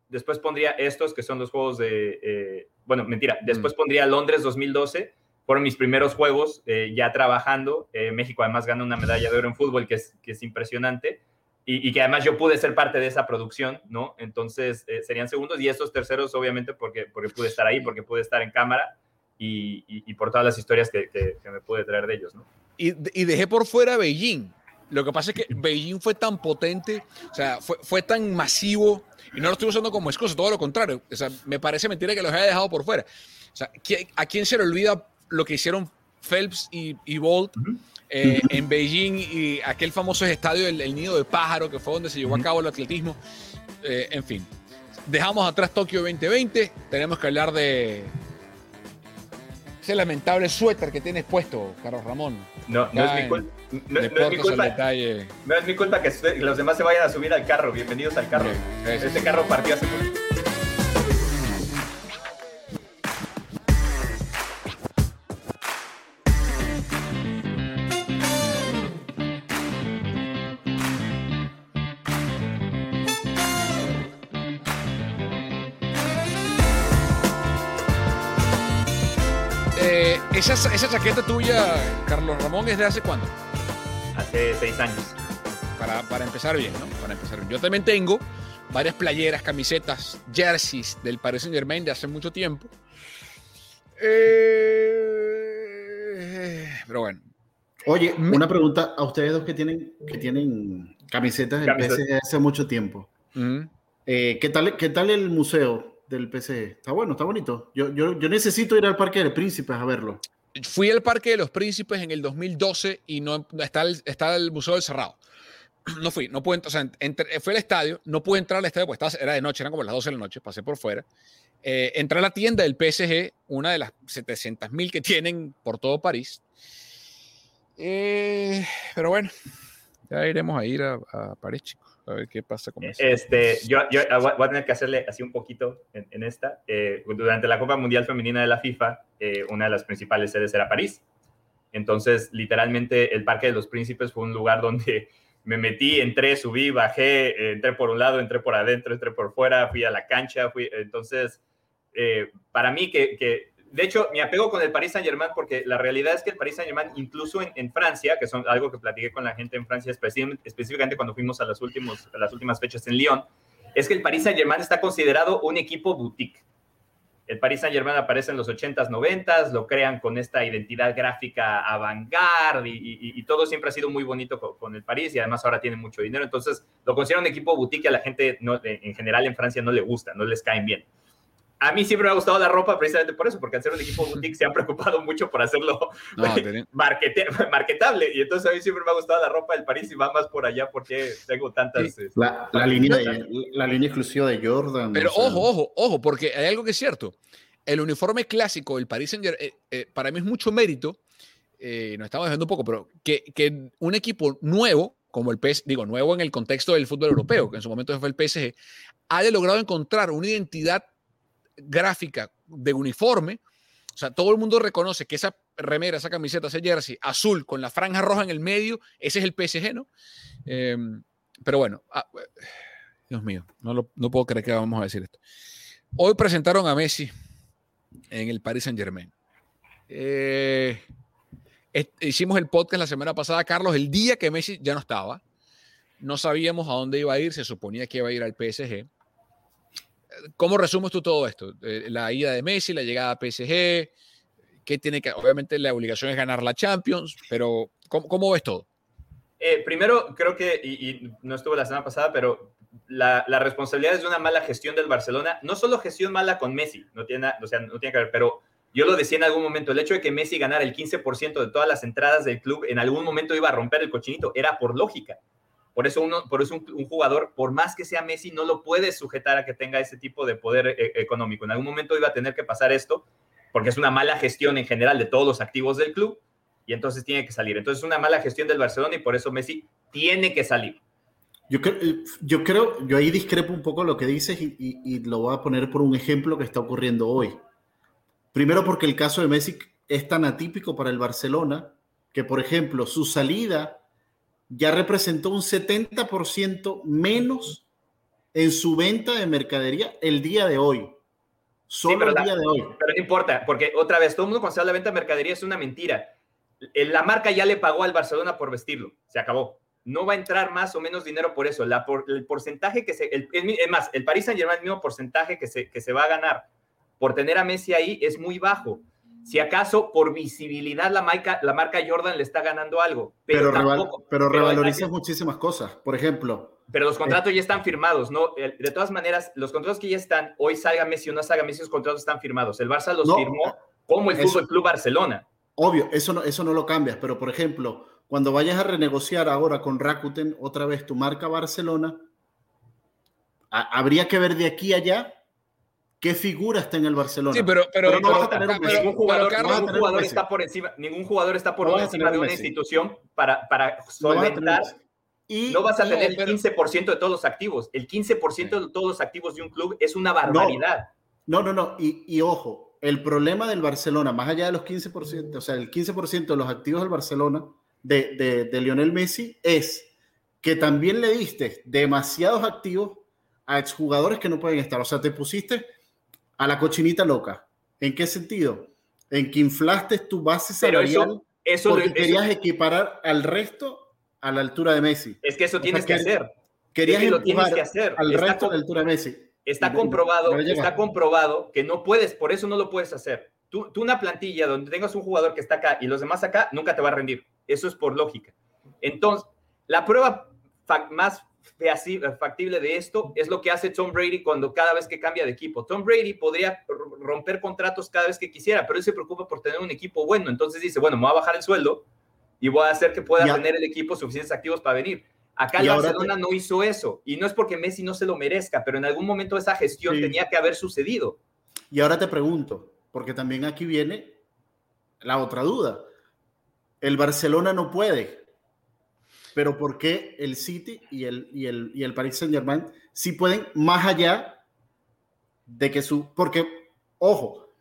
[SPEAKER 1] después pondría estos que son los juegos de, eh, bueno, mentira, después mm. pondría Londres 2012, fueron mis primeros juegos ya trabajando, México además gana una medalla de oro en fútbol que es, que es impresionante, y, que además yo pude ser parte de esa producción, ¿no? Entonces eh, serían segundos y estos terceros, obviamente, porque, porque pude estar ahí, porque pude estar en cámara y, y, por todas las historias que, que, me pude traer de ellos, ¿no?
[SPEAKER 3] Y, y, dejé por fuera Beijing. Lo que pasa es que Beijing fue tan potente, o sea, fue, fue tan masivo, y no lo estoy usando como excusa, todo lo contrario. O sea, me parece mentira que los haya dejado por fuera. O sea, ¿a quién se le olvida lo que hicieron Phelps y, y Bolt? Eh, en Beijing y aquel famoso estadio, el, Nido de Pájaro, que fue donde se llevó a cabo el atletismo. Eh, en fin, dejamos atrás Tokio 2020, tenemos que hablar de ese lamentable suéter que tienes puesto, Carlos Ramón.
[SPEAKER 1] No, no es, mi culpa. No, es mi culpa. no es mi culpa que los demás se vayan a subir al carro. Bienvenidos al carro. Este carro partió hace mucho.
[SPEAKER 3] Esa, esa chaqueta tuya, Carlos Ramón, ¿es de hace cuándo?
[SPEAKER 1] Hace seis años.
[SPEAKER 3] Para, para empezar bien, ¿no? Para empezar bien. Yo también tengo varias playeras, camisetas, jerseys del Paris Saint Germain de hace mucho tiempo. Eh, pero bueno.
[SPEAKER 2] Oye, una pregunta a ustedes dos que tienen, que tienen camisetas del PSG hace mucho tiempo. Eh, ¿qué, tal, ¿Qué tal el museo del PSG? Está bueno, está bonito. Yo, yo, yo necesito ir al Parque del Príncipes a verlo.
[SPEAKER 3] Fui al Parque de los Príncipes en el 2012 y no está el, está el Museo del Cerrado. No fui, no pude, o sea, fui al estadio, no pude entrar al estadio porque era de noche, eran como las 12 de la noche, pasé por fuera. Eh, entré a la tienda del PSG, una de las 700 mil que tienen por todo París. Eh, pero bueno, ya iremos a ir a, a París, chicos. A ver qué pasa con eso.
[SPEAKER 1] Este, yo, yo, voy a tener que hacerle así un poquito en, esta. Eh, durante la Copa Mundial Femenina de la FIFA, eh, una de las principales sedes era París. Entonces, literalmente, el Parque de los Príncipes fue un lugar donde me metí, entré, subí, bajé, entré por un lado, entré por adentro, entré por fuera, fui a la cancha, fui. Entonces, eh, para mí, que, que de hecho, me apego con el Paris Saint-Germain porque la realidad es que el Paris Saint-Germain, incluso en, Francia, que son algo que platiqué con la gente en Francia, específicamente cuando fuimos a las, últimas fechas en Lyon, es que el Paris Saint-Germain está considerado un equipo boutique. El Paris Saint-Germain aparece en los 80s, 90s, lo crean con esta identidad gráfica avant-garde y, todo siempre ha sido muy bonito con, el París y además ahora tiene mucho dinero. Entonces lo consideran un equipo boutique y a la gente en general en Francia no le gusta, no les caen bien a mí siempre me ha gustado la ropa precisamente por eso, porque al ser un equipo boutique se han preocupado mucho por hacerlo marketable. Y entonces a mí siempre me ha gustado la ropa del París y va más por allá porque tengo tantas...
[SPEAKER 2] Este, la, línea la línea exclusiva de Jordan.
[SPEAKER 3] Pero ojo, ojo, ojo, porque hay algo que es cierto. El uniforme clásico del París Saint Germain, eh, eh, para mí es mucho mérito, eh, nos estamos dejando un poco, pero que, que un equipo nuevo, como el PS, digo, nuevo en el contexto del fútbol europeo, que en su momento fue el PSG, haya logrado encontrar una identidad gráfica de uniforme, o sea, todo el mundo reconoce que esa remera, esa camiseta, ese jersey azul con la franja roja en el medio, ese es el PSG, ¿no? Em, pero bueno, ah, Dios mío, no, no puedo creer que vamos a decir esto. Hoy presentaron a Messi en el Paris Saint Germain. Eh, hicimos el podcast la semana pasada, Carlos, el día que Messi ya no estaba. No sabíamos a dónde iba a ir, se suponía que iba a ir al PSG. ¿Cómo resumes tú todo esto? Eh, la ida de Messi, la llegada a PSG, ¿qué tiene que, obviamente la obligación es ganar la Champions, pero ¿cómo, ves todo?
[SPEAKER 1] Eh, primero, creo que, y, no estuve la semana pasada, pero la, responsabilidad es de una mala gestión del Barcelona, no solo gestión mala con Messi, no tiene, o sea, no tiene que ver, pero yo lo decía en algún momento, el hecho de que Messi ganara el 15% de todas las entradas del club en algún momento iba a romper el cochinito, era por lógica. Por eso, uno, por eso un, jugador, por más que sea Messi, no lo puede sujetar a que tenga ese tipo de poder eh, económico. En algún momento iba a tener que pasar esto, porque es una mala gestión en general de todos los activos del club, y entonces tiene que salir. Entonces es una mala gestión del Barcelona y por eso Messi tiene que salir.
[SPEAKER 2] Yo, eh, yo creo, yo ahí discrepo un poco lo que dices y, y lo voy a poner por un ejemplo que está ocurriendo hoy. Primero porque el caso de Messi es tan atípico para el Barcelona que, por ejemplo, su salida ya representó un 70% menos en su venta de mercadería el día de hoy. Solo el día de hoy.
[SPEAKER 1] Pero no importa, porque otra vez, todo el mundo cuando se habla de venta de mercadería es una mentira. La marca ya le pagó al Barcelona por vestirlo, se acabó. No va a entrar más o menos dinero por eso. La el porcentaje que se. es más, el Paris Saint Germain, el mismo porcentaje que se, que se va a ganar por tener a Messi ahí es muy bajo. Si acaso por visibilidad la marca, la marca Jordan le está ganando algo.
[SPEAKER 2] Pero, pero, revaloriza muchísimas cosas. Por ejemplo.
[SPEAKER 1] Pero los contratos ya están firmados, ¿no? De todas maneras, los contratos que ya están, hoy salga Messi o no salga Messi, los contratos están firmados. El Barça los firmó como el Fútbol Club Barcelona.
[SPEAKER 2] Obvio, eso no, eso no lo cambias, pero por ejemplo, cuando vayas a renegociar ahora con Rakuten otra vez tu marca Barcelona, habría que ver de aquí a allá ¿Qué figura está en el Barcelona?
[SPEAKER 1] Sí, pero, pero, no vas a tener ningún jugador, está por encima, ningún jugador está por encima de una institución para, para solventar. Y no vas a tener el 15% de todos los activos. El 15% de todos los activos de un club es una barbaridad.
[SPEAKER 2] No, no, no. Y, y, ojo, el problema del Barcelona, más allá de los 15%, o sea, el 15% de los activos del Barcelona, de, de, de Lionel Messi, es que también le diste demasiados activos a exjugadores que no pueden estar. O sea, te pusiste a la cochinita loca. ¿En qué sentido? En que inflaste tu base salarial eso, porque querías equiparar al resto a la altura de Messi.
[SPEAKER 1] Es que eso tienes que hacer.
[SPEAKER 2] Querías
[SPEAKER 1] lo tienes que hacer.
[SPEAKER 2] al resto de altura Messi.
[SPEAKER 1] Está comprobado, está comprobado que no puedes, por eso no lo puedes hacer. Tú, tú una plantilla donde tengas un jugador que está acá y los demás acá, nunca te va a rendir. Eso es por lógica. Entonces, la prueba más factible de esto es lo que hace Tom Brady cuando cada vez que cambia de equipo. Tom Brady podría romper contratos cada vez que quisiera, pero él se preocupa por tener un equipo bueno. Entonces dice, bueno, me voy a bajar el sueldo y voy a hacer que pueda tener el equipo suficientes activos para venir. Acá el Barcelona no hizo eso. Y no es porque Messi no se lo merezca, pero en algún momento esa gestión tenía que haber sucedido.
[SPEAKER 2] Y ahora te pregunto, porque también aquí viene la otra duda. El Barcelona no puede pero ¿por qué el City y el, y el, y el Paris Saint Germain sí pueden más allá de que su... Porque, ojo,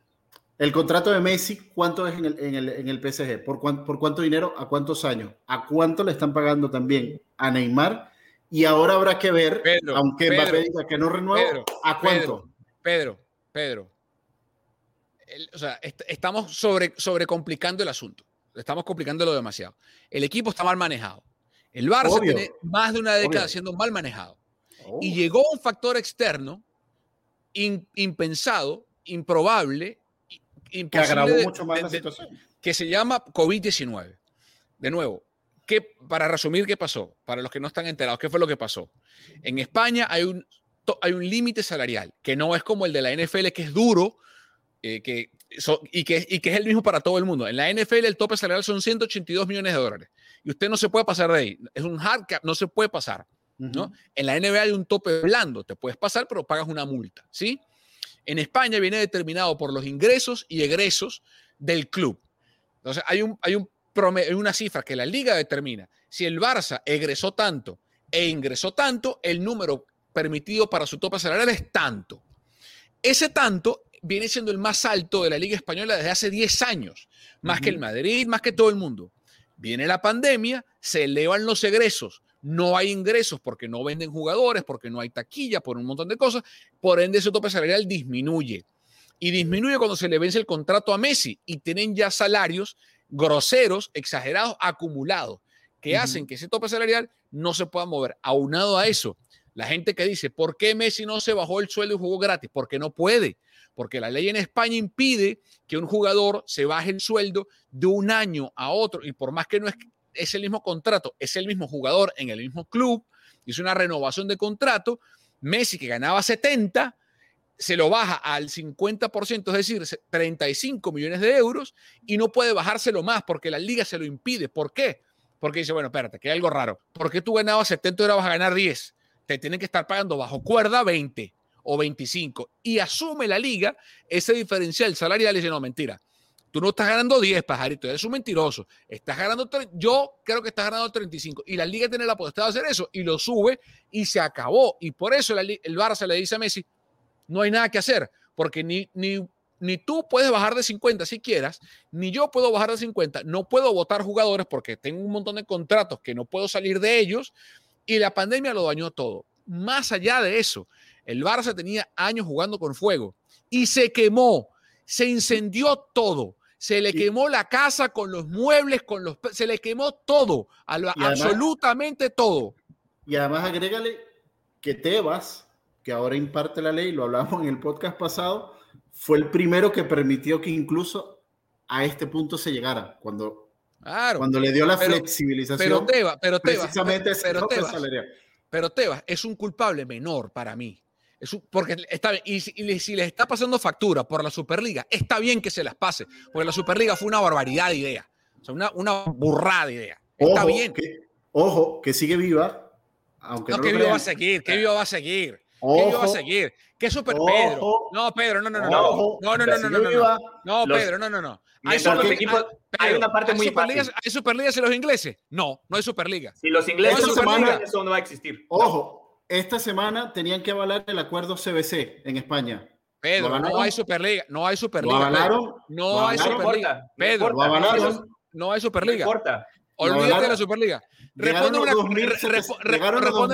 [SPEAKER 2] el contrato de Messi, ¿cuánto es en el, en el, en el PSG? ¿Por, ¿Por cuánto dinero? ¿A cuántos años? ¿A cuánto le están pagando también a Neymar? Y ahora habrá que ver, aunque Mbappé diga que no renueva, ¿a cuánto?
[SPEAKER 3] Pedro, Pedro. o sea, estamos sobre, sobrecomplicando el asunto. Estamos complicándolo demasiado. El equipo está mal manejado. El Barça tiene más de una década siendo mal manejado. Y oh. llegó un factor externo impensado, improbable,
[SPEAKER 2] que agravó mucho más la situación.
[SPEAKER 3] que se llama COVID-19. De nuevo, ¿qué, para resumir qué pasó, para los que no están enterados, ¿qué fue lo que pasó? En España hay un, hay un límite salarial que no es como el de la NFL, que es duro eh, que, y, que, y que es el mismo para todo el mundo. En la NFL el tope salarial son 182 millones de dólares y usted no se puede pasar de ahí. Es un hard cap, no se puede pasar. ¿no? En la NBA hay un tope blando, te puedes pasar, pero pagas una multa. ¿sí? En España viene determinado por los ingresos y egresos del club. Entonces, hay, un, hay, un hay una cifra que la liga determina. Si el Barça egresó tanto e ingresó tanto, el número permitido para su tope salarial es tanto. Ese tanto viene siendo el más alto de la Liga Española desde hace 10 años, más que el Madrid, más que todo el mundo. Viene la pandemia, se elevan los egresos, no hay ingresos porque no venden jugadores, porque no hay taquilla, por un montón de cosas, por ende ese tope salarial disminuye. Y disminuye cuando se le vence el contrato a Messi y tienen ya salarios groseros, exagerados, acumulados, que hacen que ese tope salarial no se pueda mover. Aunado a eso, la gente que dice, ¿por qué Messi no se bajó el sueldo y jugó gratis? Porque no puede porque la ley en España impide que un jugador se baje el sueldo de un año a otro, y por más que no es, es el mismo contrato, es el mismo jugador en el mismo club, hizo una renovación de contrato, Messi que ganaba 70, se lo baja al 50%, es decir, 35 millones de euros, y no puede bajárselo más porque la liga se lo impide. ¿Por qué? Porque dice, bueno, espérate, que hay algo raro. ¿Por qué tú ganabas 70 y ahora vas a ganar 10? Te tienen que estar pagando bajo cuerda 20 o 25 y asume la liga ese diferencial salarial y dice, no, mentira, tú no estás ganando 10, pajarito, eres un mentiroso, estás ganando, yo creo que estás ganando 35 y la liga tiene la potestad de hacer eso y lo sube y se acabó y por eso el, el Barça le dice a Messi, no hay nada que hacer, porque ni, ni, ni tú puedes bajar de 50 si quieras, ni yo puedo bajar de 50, no puedo votar jugadores porque tengo un montón de contratos que no puedo salir de ellos y la pandemia lo dañó todo. Más allá de eso, el Barça tenía años jugando con fuego y se quemó, se incendió todo. Se le quemó la casa con los muebles, con los se le quemó todo, absolutamente todo.
[SPEAKER 2] Y además agrégale que Tebas, que ahora imparte la ley, lo hablamos en el podcast pasado, fue el primero que permitió que incluso a este punto se llegara, cuando, cuando le dio la flexibilización.
[SPEAKER 3] Pero Tebas, pero Tebas, precisamente pero, pero Tebas es un culpable menor para mí porque está y, si les está pasando factura por la Superliga, está bien que se las pase, porque la Superliga fue una barbaridad de idea, o sea, una, una burrada de idea. Está bien.
[SPEAKER 2] Que, ojo, que sigue viva, aunque
[SPEAKER 3] no, que viva va a seguir, que viva va a seguir. que viva va a seguir. Que Super Pedro. No, Pedro, no, no, no. No, no, no, no, no, no. No, Pedro, no, no, no.
[SPEAKER 1] Hay, super, hay una parte muy
[SPEAKER 3] superligas, ¿Hay Superligas en los ingleses? No, no hay Superliga.
[SPEAKER 1] Si los ingleses no Superliga, eso no va a existir.
[SPEAKER 2] Ojo, esta semana tenían que avalar el acuerdo CBC en España.
[SPEAKER 3] Pedro, no hay Superliga, no hay Superliga.
[SPEAKER 2] ¿Lo avalaron?
[SPEAKER 3] No hay Superliga. Pedro,
[SPEAKER 2] ¿lo avalaron?
[SPEAKER 3] No hay Superliga. Olvídate de la Superliga. Respóndeme una,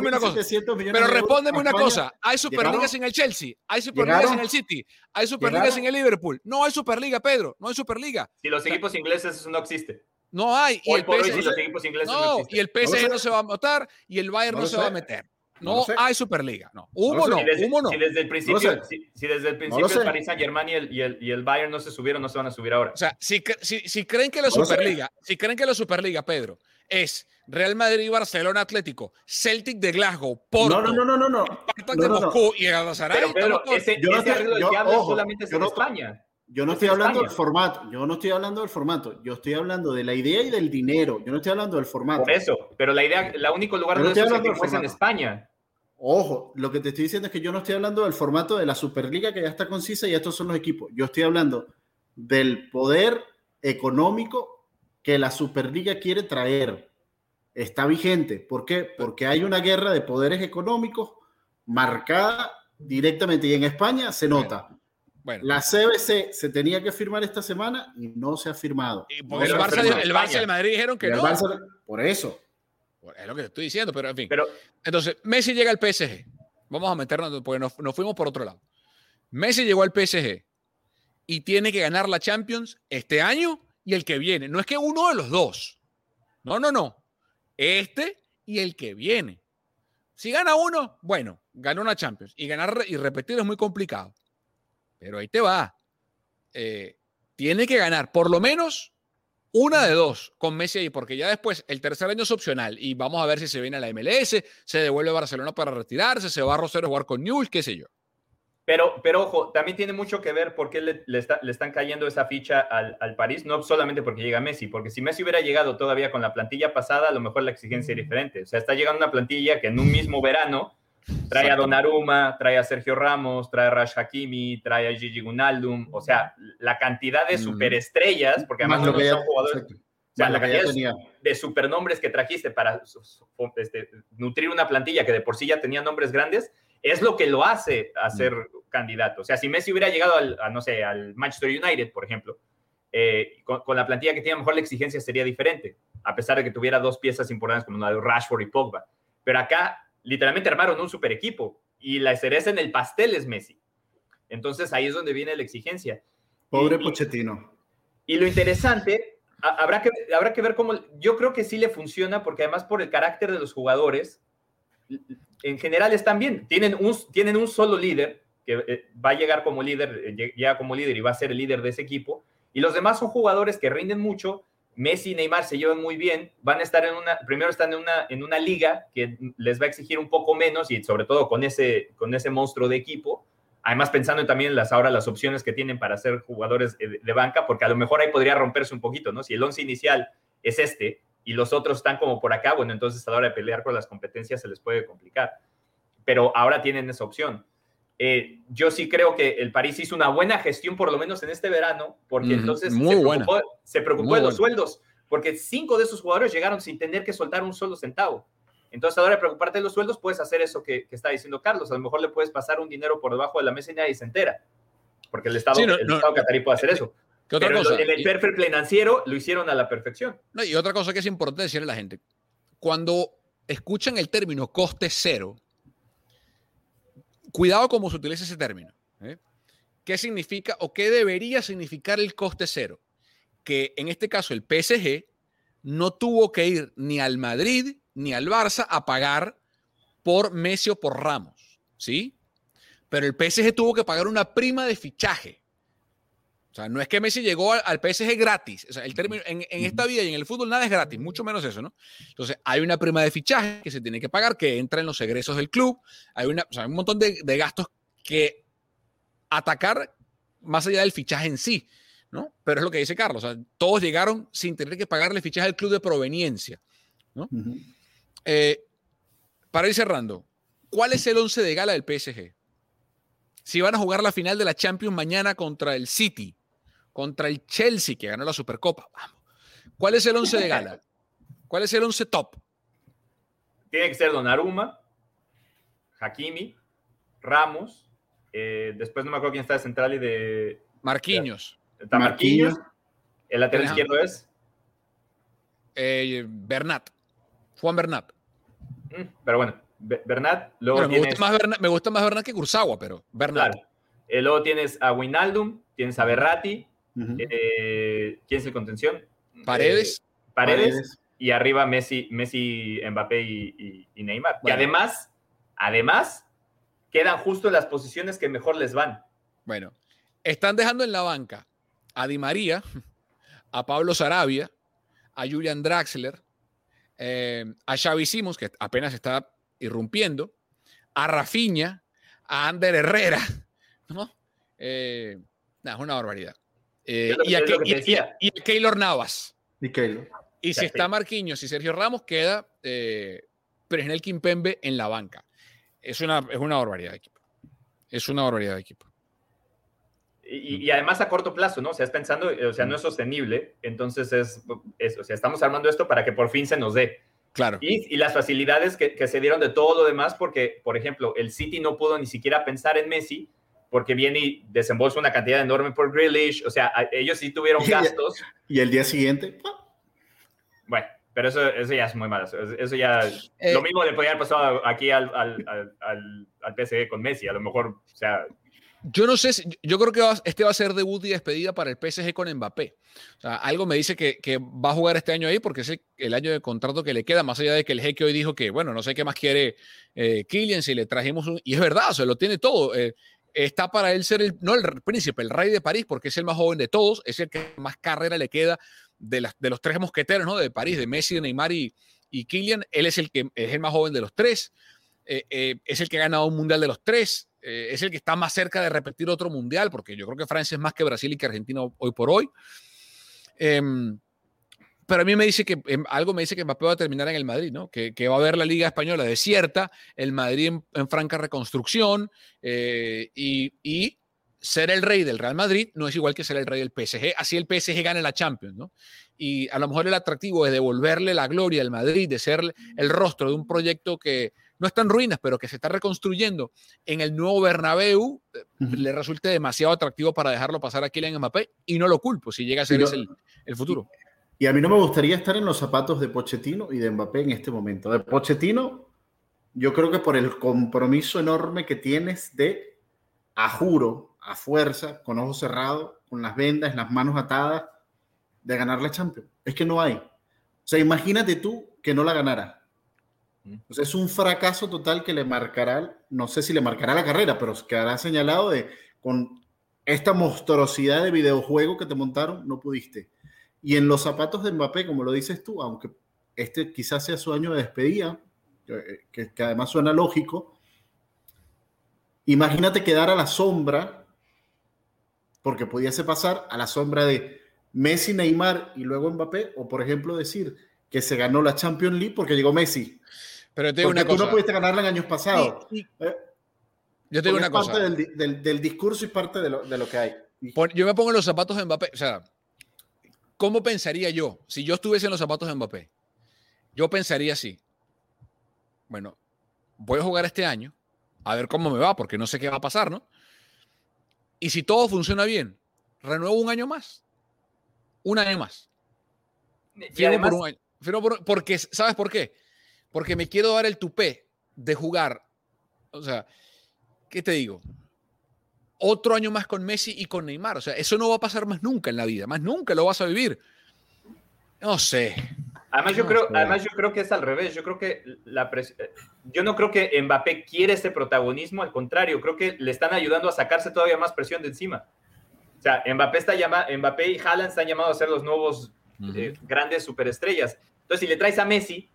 [SPEAKER 3] una cosa. Pero respóndeme una cosa. ¿Hay Superligas en el Chelsea? ¿Hay Superligas en el City? ¿Hay Superligas en el Liverpool? No hay Superliga, Pedro. No hay Superliga.
[SPEAKER 1] Si los equipos ingleses eso no existe.
[SPEAKER 3] No hay. Y el PSG, no, y el PSG no se va a votar y el Bayern no, se va a meter. No, hay Superliga. No. Hubo no,
[SPEAKER 1] hubo
[SPEAKER 3] no.
[SPEAKER 1] Si desde el principio, si, desde el principio el Paris Saint Germain y el, y, el, y el, Bayern no se subieron, no se van a subir ahora.
[SPEAKER 3] O sea, si, si, si creen que la Superliga, si creen que la Superliga, Pedro, es Real Madrid, Barcelona, Atlético, Celtic de Glasgow, Porto,
[SPEAKER 2] no, no, no, no, no,
[SPEAKER 3] Spartak de Moscú y Galatasaray.
[SPEAKER 1] Pero, pero ese, yo no ese arreglo del diablo solamente es en España.
[SPEAKER 2] Yo no estoy hablando del formato, yo no estoy hablando del formato, yo estoy hablando de la idea y del dinero, yo no estoy hablando del formato.
[SPEAKER 1] Por eso, pero la idea, el único lugar donde eso se es en España.
[SPEAKER 2] Ojo, lo que te estoy diciendo es que yo no estoy hablando del formato de la Superliga que ya está concisa y estos son los equipos. Yo estoy hablando del poder económico que la Superliga quiere traer. Está vigente. ¿Por qué? Porque hay una guerra de poderes económicos marcada directamente y en España se nota. Bueno. La CBC se tenía que firmar esta semana y no se ha firmado.
[SPEAKER 3] Y el, Barça, el, Barça, y el Madrid dijeron que no.
[SPEAKER 2] por eso.
[SPEAKER 3] Es lo que te estoy diciendo, pero en fin. Pero, Entonces, Messi llega al PSG. Vamos a meternos, porque nos, nos fuimos por otro lado. Messi llegó al PSG y tiene que ganar la Champions este año y el que viene. No es que uno de los dos. No, no, no. Este y el que viene. Si gana uno, bueno, gana una Champions. Y ganar y repetir es muy complicado. Pero ahí te va. Eh, tiene que ganar por lo menos una de dos con Messi ahí, porque ya después el tercer año es opcional y vamos a ver si se viene a la MLS, se devuelve a Barcelona para retirarse, se va a Rosero a jugar con Newell, qué sé yo.
[SPEAKER 1] Pero, pero ojo, también tiene mucho que ver por qué le, le, están cayendo esa ficha al, al, París, no solamente porque llega Messi, porque si Messi hubiera llegado todavía con la plantilla pasada, a lo mejor la exigencia es diferente. O sea, está llegando una plantilla que en un mismo verano Trae a Donnarumma, trae a Sergio Ramos, trae a Rash Hakimi, trae a Gigi Gunaldum. O sea, la cantidad de superestrellas, porque además no son jugadores. O sea, la cantidad de, supernombres que trajiste para este, nutrir una plantilla que de por sí ya tenía nombres grandes, es lo que lo hace a ser candidato. O sea, si Messi hubiera llegado al, a, no sé, al Manchester United, por ejemplo, eh, con, con, la plantilla que tiene, mejor la exigencia sería diferente, a pesar de que tuviera dos piezas importantes como una de Rashford y Pogba. Pero acá literalmente armaron un super equipo y la cereza en el pastel es Messi. Entonces ahí es donde viene la exigencia.
[SPEAKER 2] Pobre Pochettino.
[SPEAKER 1] Y, lo interesante, habrá que, habrá que ver cómo, yo creo que sí le funciona porque además por el carácter de los jugadores, en general están bien. Tienen un, tienen un solo líder que eh, va a llegar como líder, eh, llega como líder y va a ser el líder de ese equipo. Y los demás son jugadores que rinden mucho Messi y Neymar se llevan muy bien, van a estar en una, primero están en una, en una liga que les va a exigir un poco menos y sobre todo con ese, con ese monstruo de equipo. Además, pensando también en las ahora las opciones que tienen para ser jugadores de, banca, porque a lo mejor ahí podría romperse un poquito, ¿no? Si el once inicial es este y los otros están como por acá, bueno, entonces a la hora de pelear con las competencias se les puede complicar. Pero ahora tienen esa opción. Eh, yo sí creo que el París hizo una buena gestión, por lo menos en este verano, porque entonces se preocupó, de los sueldos, porque cinco de esos jugadores llegaron sin tener que soltar un solo centavo. Entonces, ahora de preocuparte de los sueldos, puedes hacer eso que, está diciendo Carlos. A lo mejor le puedes pasar un dinero por debajo de la mesa y nadie se entera, porque el Estado, el Estado catarí puede hacer eso. otra cosa? En el perfil financiero lo hicieron a la perfección.
[SPEAKER 3] y otra cosa que es importante decirle a la gente, cuando escuchan el término coste cero, cuidado cómo se utiliza ese término. ¿eh? ¿Qué significa o qué debería significar el coste cero? Que en este caso el PSG no tuvo que ir ni al Madrid ni al Barça a pagar por Messi o por Ramos, ¿sí? Pero el PSG tuvo que pagar una prima de fichaje o sea, no es que Messi llegó al, PSG gratis. O sea, el término, en, esta vida y en el fútbol nada es gratis, mucho menos eso, ¿no? Entonces, hay una prima de fichaje que se tiene que pagar, que entra en los egresos del club. Hay, una, o sea, un montón de, gastos que atacar más allá del fichaje en sí, ¿no? Pero es lo que dice Carlos. O sea, todos llegaron sin tener que pagarle fichaje al club de proveniencia, ¿no? Eh, para ir cerrando, ¿cuál es el once de gala del PSG? Si van a jugar la final de la Champions mañana contra el City, contra el Chelsea, que ganó la Supercopa. Vamos. ¿Cuál es el 11 de gala? ¿Cuál es el 11 top?
[SPEAKER 1] Tiene que ser Donnarumma, Hakimi, Ramos, eh, después no me acuerdo quién está de central y de...
[SPEAKER 3] Marquinhos.
[SPEAKER 1] Está Marquinhos. El lateral izquierdo es...
[SPEAKER 3] Eh, Bernat. Juan Bernat.
[SPEAKER 1] Mm, pero bueno, Bernat. Luego
[SPEAKER 3] me, gusta más Bernat me, gusta más Bernat que Kurzawa, pero Bernat.
[SPEAKER 1] Claro. Eh, luego tienes a Winaldum, tienes a Berratti, eh, ¿Quién es el contención?
[SPEAKER 3] Paredes.
[SPEAKER 1] Eh, Paredes. Y arriba Messi, Messi Mbappé y, Neymar. Y además, Además, quedan justo en las posiciones que mejor les van.
[SPEAKER 3] Bueno, están dejando en la banca a Di María, a Pablo Sarabia, a Julian Draxler, eh, a Xavi Simons, que apenas está irrumpiendo, a Rafinha, a Ander Herrera, ¿no? Eh, es una barbaridad. Eh, y, a, Keylor Navas.
[SPEAKER 2] Y Keylor.
[SPEAKER 3] Y si está Marquinhos y Sergio Ramos, queda eh, Presnel Kimpembe en la banca. Es una, es una barbaridad de equipo. Es una barbaridad de equipo.
[SPEAKER 1] Y, además a corto plazo, ¿no? O sea, es pensando, o sea, no es sostenible. Entonces es, o sea, estamos armando esto para que por fin se nos dé.
[SPEAKER 3] Claro.
[SPEAKER 1] Y, las facilidades que, que, se dieron de todo lo demás, porque, por ejemplo, el City no pudo ni siquiera pensar en Messi, porque viene y desembolsa una cantidad enorme por Grealish. O sea, ellos sí tuvieron gastos.
[SPEAKER 2] Y el día siguiente,
[SPEAKER 1] bueno, pero eso, eso ya es muy malo. Eso ya. Eh, lo mismo le podría haber pasado aquí al, al, al, al, PSG con Messi. A lo mejor, o sea.
[SPEAKER 3] Yo no sé, yo creo que este va a ser debut y despedida para el PSG con Mbappé. O sea, algo me dice que, va a jugar este año ahí porque es el, año de contrato que le queda, más allá de que el jeque hoy dijo que, bueno, no sé qué más quiere eh, Kylian, si le trajimos un... Y es verdad, o sea, lo tiene todo. Eh, está para él ser el, no el príncipe, el rey de París, porque es el más joven de todos, es el que más carrera le queda de, los tres mosqueteros, ¿no? De París, de Messi, de Neymar y, y. Él es el que es el más joven de los tres. Eh, es el que ha ganado un mundial de los tres. Eh, es el que está más cerca de repetir otro mundial, porque yo creo que Francia es más que Brasil y que Argentina hoy por hoy. Em, pero a mí me dice que em, algo me dice que Mbappé va a terminar en el Madrid, ¿no? Que, va a haber la Liga Española desierta, el Madrid en, franca reconstrucción y, y, ser el rey del Real Madrid no es igual que ser el rey del PSG. Así el PSG gane la Champions, ¿no? Y a lo mejor el atractivo es devolverle la gloria al Madrid, de ser el rostro de un proyecto que no está en ruinas, pero que se está reconstruyendo en el nuevo Bernabéu, eh, le resulte demasiado atractivo para dejarlo pasar a Kylian Mbappé y no lo culpo si llega a ser el, el, futuro.
[SPEAKER 2] Y a mí no me gustaría estar en los zapatos de Pochettino y de Mbappé en este momento. De Pochettino, yo creo que por el compromiso enorme que tienes de, a juro, a fuerza, con ojos cerrados, con las vendas, las manos atadas, de ganar la Champions. Es que no hay. O sea, imagínate tú que no la ganara. Es un fracaso total que le marcará, no sé si le marcará la carrera, pero quedará señalado de con esta monstruosidad de videojuego que te montaron, no pudiste. Y en los zapatos de Mbappé, como lo dices tú, aunque este quizás sea su año de despedida, que, que además suena lógico, imagínate quedar a la sombra porque pudiese pasar a la sombra de Messi, Neymar y luego Mbappé, o por ejemplo decir que se ganó la Champions League porque llegó Messi.
[SPEAKER 3] Pero te digo una tú
[SPEAKER 2] no pudiste ganarla en años pasados. Eh,
[SPEAKER 3] yo te digo una cosa.
[SPEAKER 2] Parte del, del, discurso y parte de lo, de lo, que hay.
[SPEAKER 3] Yo me pongo en los zapatos de Mbappé. O sea, ¿cómo pensaría yo si yo estuviese en los zapatos de Mbappé? Yo pensaría así. Bueno, voy a jugar este año, a ver cómo me va, porque no sé qué va a pasar, ¿no? Y si todo funciona bien, renuevo un año más. Un año más. Firmo por un año. porque, ¿sabes por qué? Porque me quiero dar el tupé de jugar. O sea, ¿qué te digo? Otro año más con Messi y con Neymar. O sea, eso no va a pasar más nunca en la vida. Más nunca lo vas a vivir. No sé.
[SPEAKER 1] Además, yo, creo, además, yo creo que es al revés. Yo creo que la yo no creo que Mbappé quiere ese protagonismo, al contrario, creo que le están ayudando a sacarse todavía más presión de encima. O sea, Mbappé, está llama, Mbappé y Haaland están llamados a ser los nuevos eh, grandes superestrellas. Entonces, si le traes a Messi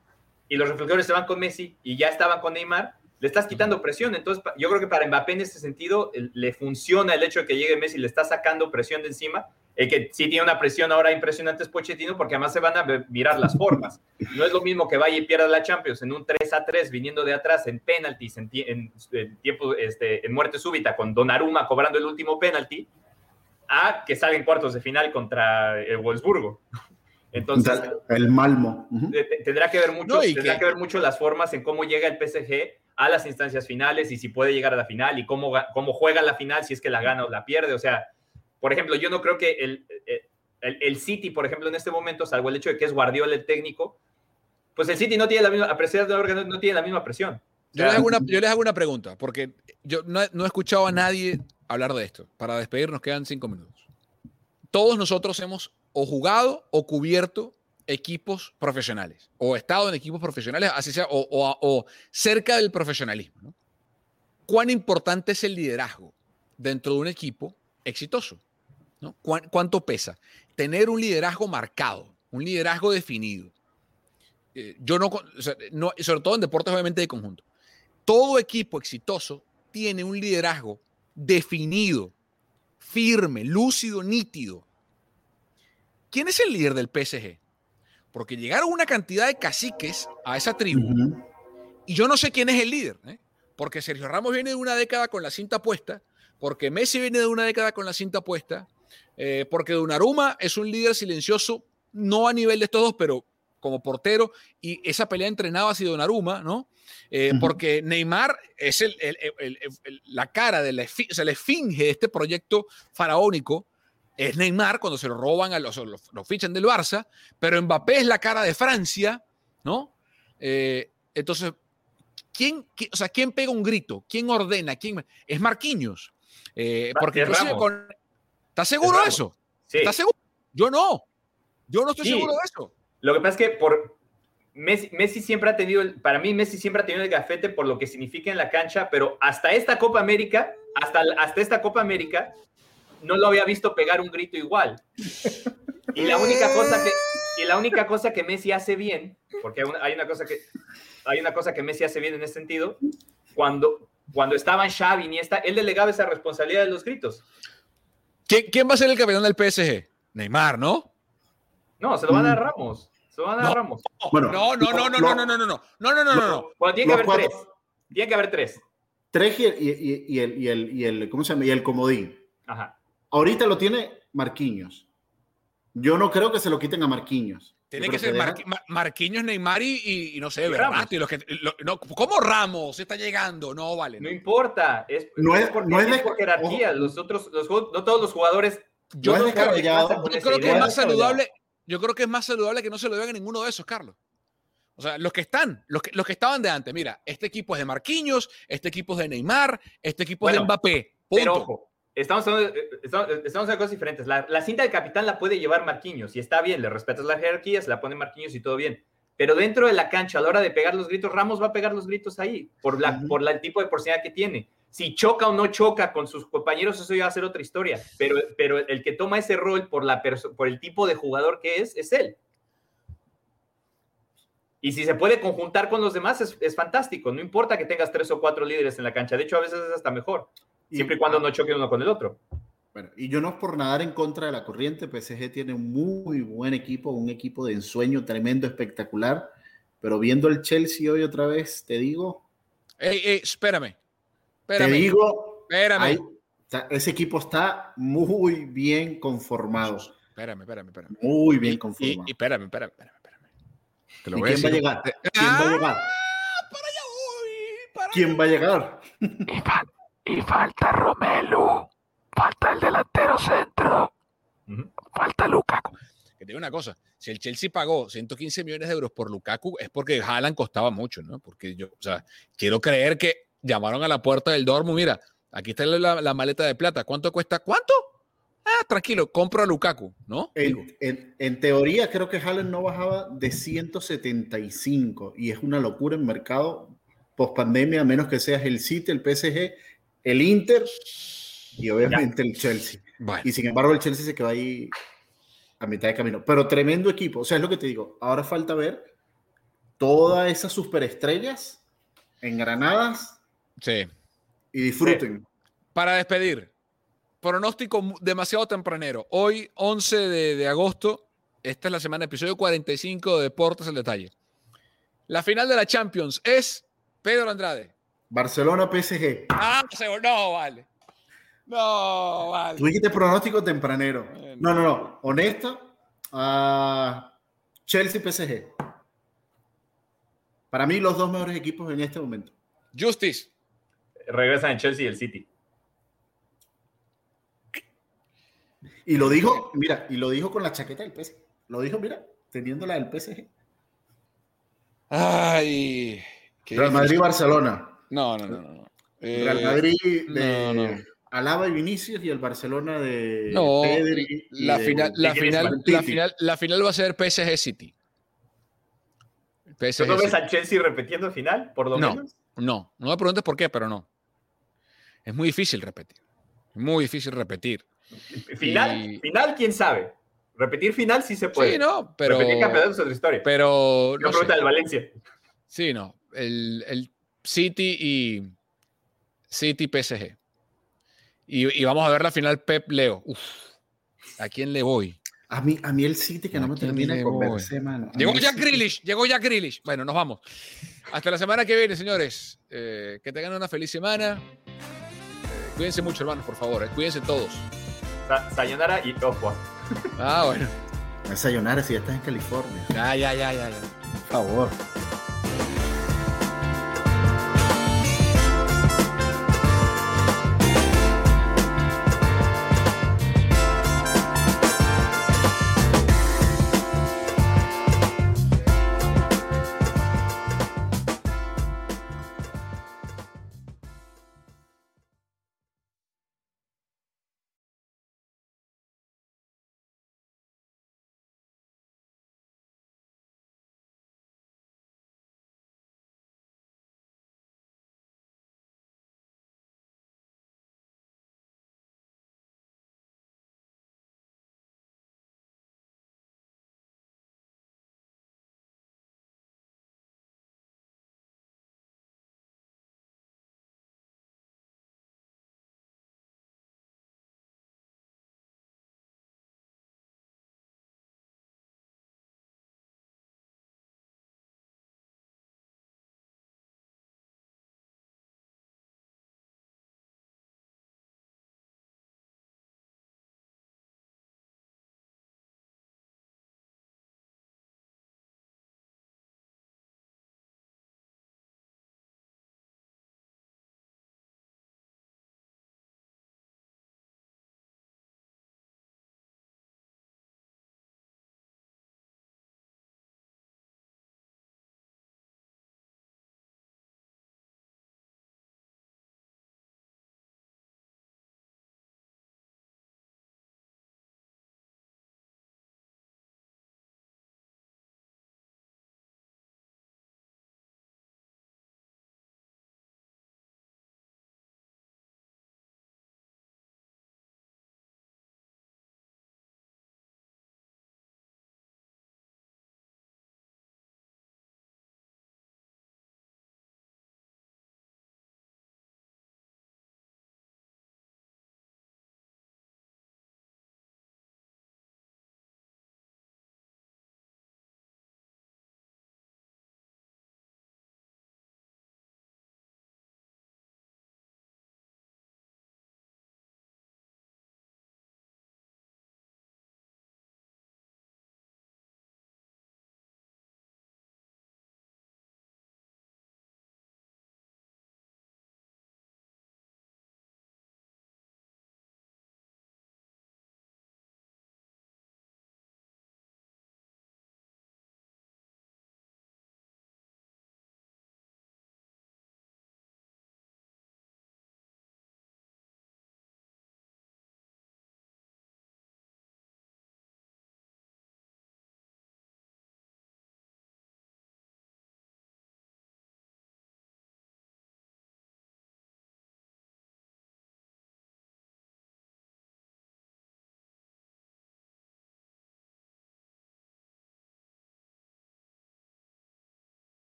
[SPEAKER 1] y los reflectores se van con Messi y ya estaban con Neymar, le estás quitando presión. Entonces, yo creo que para Mbappé en ese sentido le funciona el hecho de que llegue Messi, le está sacando presión de encima. El que sí tiene una presión ahora impresionante es Pochettino, porque además se van a mirar las formas. No es lo mismo que vaya y pierda la Champions en un 3 a 3 viniendo de atrás en penaltis, en, tiempo, este, en muerte súbita, con Donnarumma cobrando el último penalti, a que salga en cuartos de final contra el Wolfsburgo. Entonces,
[SPEAKER 2] el Malmo.
[SPEAKER 1] Tendrá que ver mucho, tendrá que... ver mucho las formas en cómo llega el PSG a las instancias finales y si puede llegar a la final y cómo, cómo juega la final, si es que la gana o la pierde. O sea, por ejemplo, yo no creo que el, el, el City, por ejemplo, en este momento, salvo el hecho de que es Guardiola el técnico, pues el City no tiene la misma, presión no tiene la misma presión.
[SPEAKER 3] Yo, les hago una, yo les hago una pregunta, porque yo no, no he escuchado a nadie hablar de esto. Para despedirnos quedan cinco minutos. Todos nosotros hemos o jugado o cubierto equipos profesionales o estado en equipos profesionales, así sea, o, cerca del profesionalismo. ¿Cuán importante es el liderazgo dentro de un equipo exitoso? ¿Cuánto pesa? Tener un liderazgo marcado, un liderazgo definido. Eh, yo no, no, sobre todo en deportes obviamente de conjunto. Todo equipo exitoso tiene un liderazgo definido, firme, lúcido, nítido. ¿Quién es el líder del PSG? Porque llegaron una cantidad de caciques a esa tribu y yo no sé quién es el líder. ¿eh? Porque Sergio Ramos viene de una década con la cinta puesta, porque Messi viene de una década con la cinta puesta, eh, porque Donnarumma es un líder silencioso, no a nivel de estos dos, pero como portero, y esa pelea entrenaba ha sido Donnarumma, ¿no? Eh, porque Neymar es el, la cara de la, o sea, la esfinge de este proyecto faraónico, es Neymar cuando se lo roban, a los, los, fichan del Barça, pero Mbappé es la cara de Francia, ¿no? Eh, entonces, ¿quién, o sea, ¿quién pega un grito? ¿Quién ordena? ¿Quién? Es Marquinhos. Eh, porque con, ¿Estás seguro de eso? Sí. ¿Estás seguro? Yo no. Yo no estoy seguro de eso.
[SPEAKER 1] Lo que pasa es que por Messi, siempre ha tenido, para mí Messi siempre ha tenido el gafete por lo que significa en la cancha, pero hasta esta Copa América, hasta, hasta esta Copa América, no lo había visto pegar un grito igual. Y la única cosa que, y la única cosa que Messi hace bien, porque hay una cosa que, hay una cosa que Messi hace bien en ese sentido, cuando, cuando estaban Xavi y esta, él delegaba esa responsabilidad de los gritos.
[SPEAKER 3] ¿Quién, va a ser el campeón del PSG? Neymar, ¿no?
[SPEAKER 1] No, se lo van a dar Ramos. Se lo van a dar Ramos.
[SPEAKER 3] no, no, no, no, no, no, no, no, no, no, no, no, no,
[SPEAKER 1] Bueno, tiene que haber tres. Tiene que haber tres.
[SPEAKER 2] Tres y el, y, el, y, el, y el, ¿cómo se llama? Y el comodín. Ajá. Ahorita lo tiene Marquinhos. Yo no creo que se lo quiten a Marquinhos.
[SPEAKER 3] Tiene que ser Marquinhos, Neymar y, no sé, ¿verdad? los que, no, ¿Cómo Ramos está llegando? No, vale.
[SPEAKER 1] No, importa. Es, no es, por, no es, de, jerarquía. Los otros, los, no todos los jugadores.
[SPEAKER 3] Yo, no creo, yo creo que es más saludable. Yo creo que es más saludable que no se lo vean a ninguno de esos, Carlos. O sea, los que están, los que, los que estaban de antes, mira, este equipo es de Marquinhos, este equipo es de Neymar, este equipo es de Mbappé.
[SPEAKER 1] Pero ojo, estamos hablando, de, estamos, cosas diferentes. La, cinta de capitán la puede llevar Marquinhos y está bien, le respetas la jerarquía, se la pone Marquinhos y todo bien. Pero dentro de la cancha, a la hora de pegar los gritos, Ramos va a pegar los gritos ahí, por, la, por la, el tipo de porcentaje que tiene. Si choca o no choca con sus compañeros, eso ya va a ser otra historia. Pero, pero el que toma ese rol por, la por el tipo de jugador que es, es él. Y si se puede conjuntar con los demás, es, es, fantástico. No importa que tengas tres o cuatro líderes en la cancha. De hecho, a veces es hasta mejor siempre y cuando no choque uno con el otro.
[SPEAKER 2] Bueno, y yo no es por nadar en contra de la corriente, PSG tiene un muy buen equipo, un equipo de ensueño tremendo, espectacular, pero viendo el Chelsea hoy otra vez, te digo...
[SPEAKER 3] Ey, ey, espérame,
[SPEAKER 2] espérame. Te digo, espérame. ese equipo está muy bien conformado.
[SPEAKER 3] Espérame, espérame, espérame.
[SPEAKER 2] Muy bien conformado.
[SPEAKER 3] Y, espérame, espérame, espérame.
[SPEAKER 2] Te lo voy ¿Quién, a decir. Va a llegar? ¿Quién va a llegar?
[SPEAKER 3] Ah, para allá voy, para
[SPEAKER 2] ¿Quién va a llegar?
[SPEAKER 3] Y falta Romelu. Falta el delantero centro. Falta Lukaku. Que te digo una cosa, si el Chelsea pagó 115 millones de euros por Lukaku es porque Haaland costaba mucho, ¿no? Porque yo, o sea, quiero creer que llamaron a la puerta del Dortmund, mira, aquí está la, maleta de plata, ¿cuánto cuesta? ¿Cuánto? Ah, tranquilo, compro a Lukaku, ¿no?
[SPEAKER 2] En, en, teoría creo que Haaland no bajaba de 175 y es una locura en mercado post pandemia, a menos que seas el City, el PSG el Inter y obviamente el Chelsea. Y sin embargo, el Chelsea se quedó ahí a mitad de camino. Pero tremendo equipo. O sea, es lo que te digo. Ahora falta ver todas esas superestrellas engranadas.
[SPEAKER 3] Sí.
[SPEAKER 2] Y disfruten.
[SPEAKER 3] Para despedir, pronóstico demasiado tempranero. Hoy, 11 de, de agosto, esta es la semana, episodio 45 de Deportes el Detalle. La final de la Champions es Pedro Andrade.
[SPEAKER 2] Barcelona PSG.
[SPEAKER 3] Ah, no, vale. No, vale.
[SPEAKER 2] Tú dijiste pronóstico tempranero. No, no, no. Honesto. Uh, Chelsea PSG. Para mí, los dos mejores equipos en este momento.
[SPEAKER 3] Justice.
[SPEAKER 1] Regresan en Chelsea y el City.
[SPEAKER 2] Y lo dijo, mira, y lo dijo con la chaqueta del PSG. Lo dijo, mira, teniendo la del PSG.
[SPEAKER 3] Ay.
[SPEAKER 2] Real Madrid-Barcelona.
[SPEAKER 3] No, no, no. no.
[SPEAKER 2] Real eh, Madrid de, Alaba y Vinicius y el Barcelona de
[SPEAKER 3] no, la, final, la, final, la, final, la final va a ser PSG City.
[SPEAKER 1] PSG ¿Tú ves a Chelsea repitiendo final, por lo
[SPEAKER 3] no,
[SPEAKER 1] menos?
[SPEAKER 3] No, no me preguntes por qué, pero no. Es muy difícil repetir. Muy difícil repetir.
[SPEAKER 1] Final, final, quién sabe. Repetir final sí se puede.
[SPEAKER 3] Sí, no, pero.
[SPEAKER 1] Repetir campeonato es otra historia.
[SPEAKER 3] Pero.
[SPEAKER 1] No pregunta del Valencia.
[SPEAKER 3] Sí, no. El, el City y. City PSG. Y, y, vamos a ver la final Pep Leo. Uf, ¿A quién le voy?
[SPEAKER 2] A mí, a mí el City que no me termina de convencer, mano.
[SPEAKER 3] Llegó Jack Grealish, llegó Jack Grealish. Bueno, nos vamos. Hasta la semana que viene, señores. Eh, que tengan una feliz semana. Eh, cuídense mucho, hermanos, por favor. Eh. Cuídense todos.
[SPEAKER 1] Sa sayonara y ojo.
[SPEAKER 3] Ah, bueno.
[SPEAKER 2] Sayonara si ya estás en California.
[SPEAKER 3] Ya, ya, ya, ya, ya.
[SPEAKER 2] Por favor.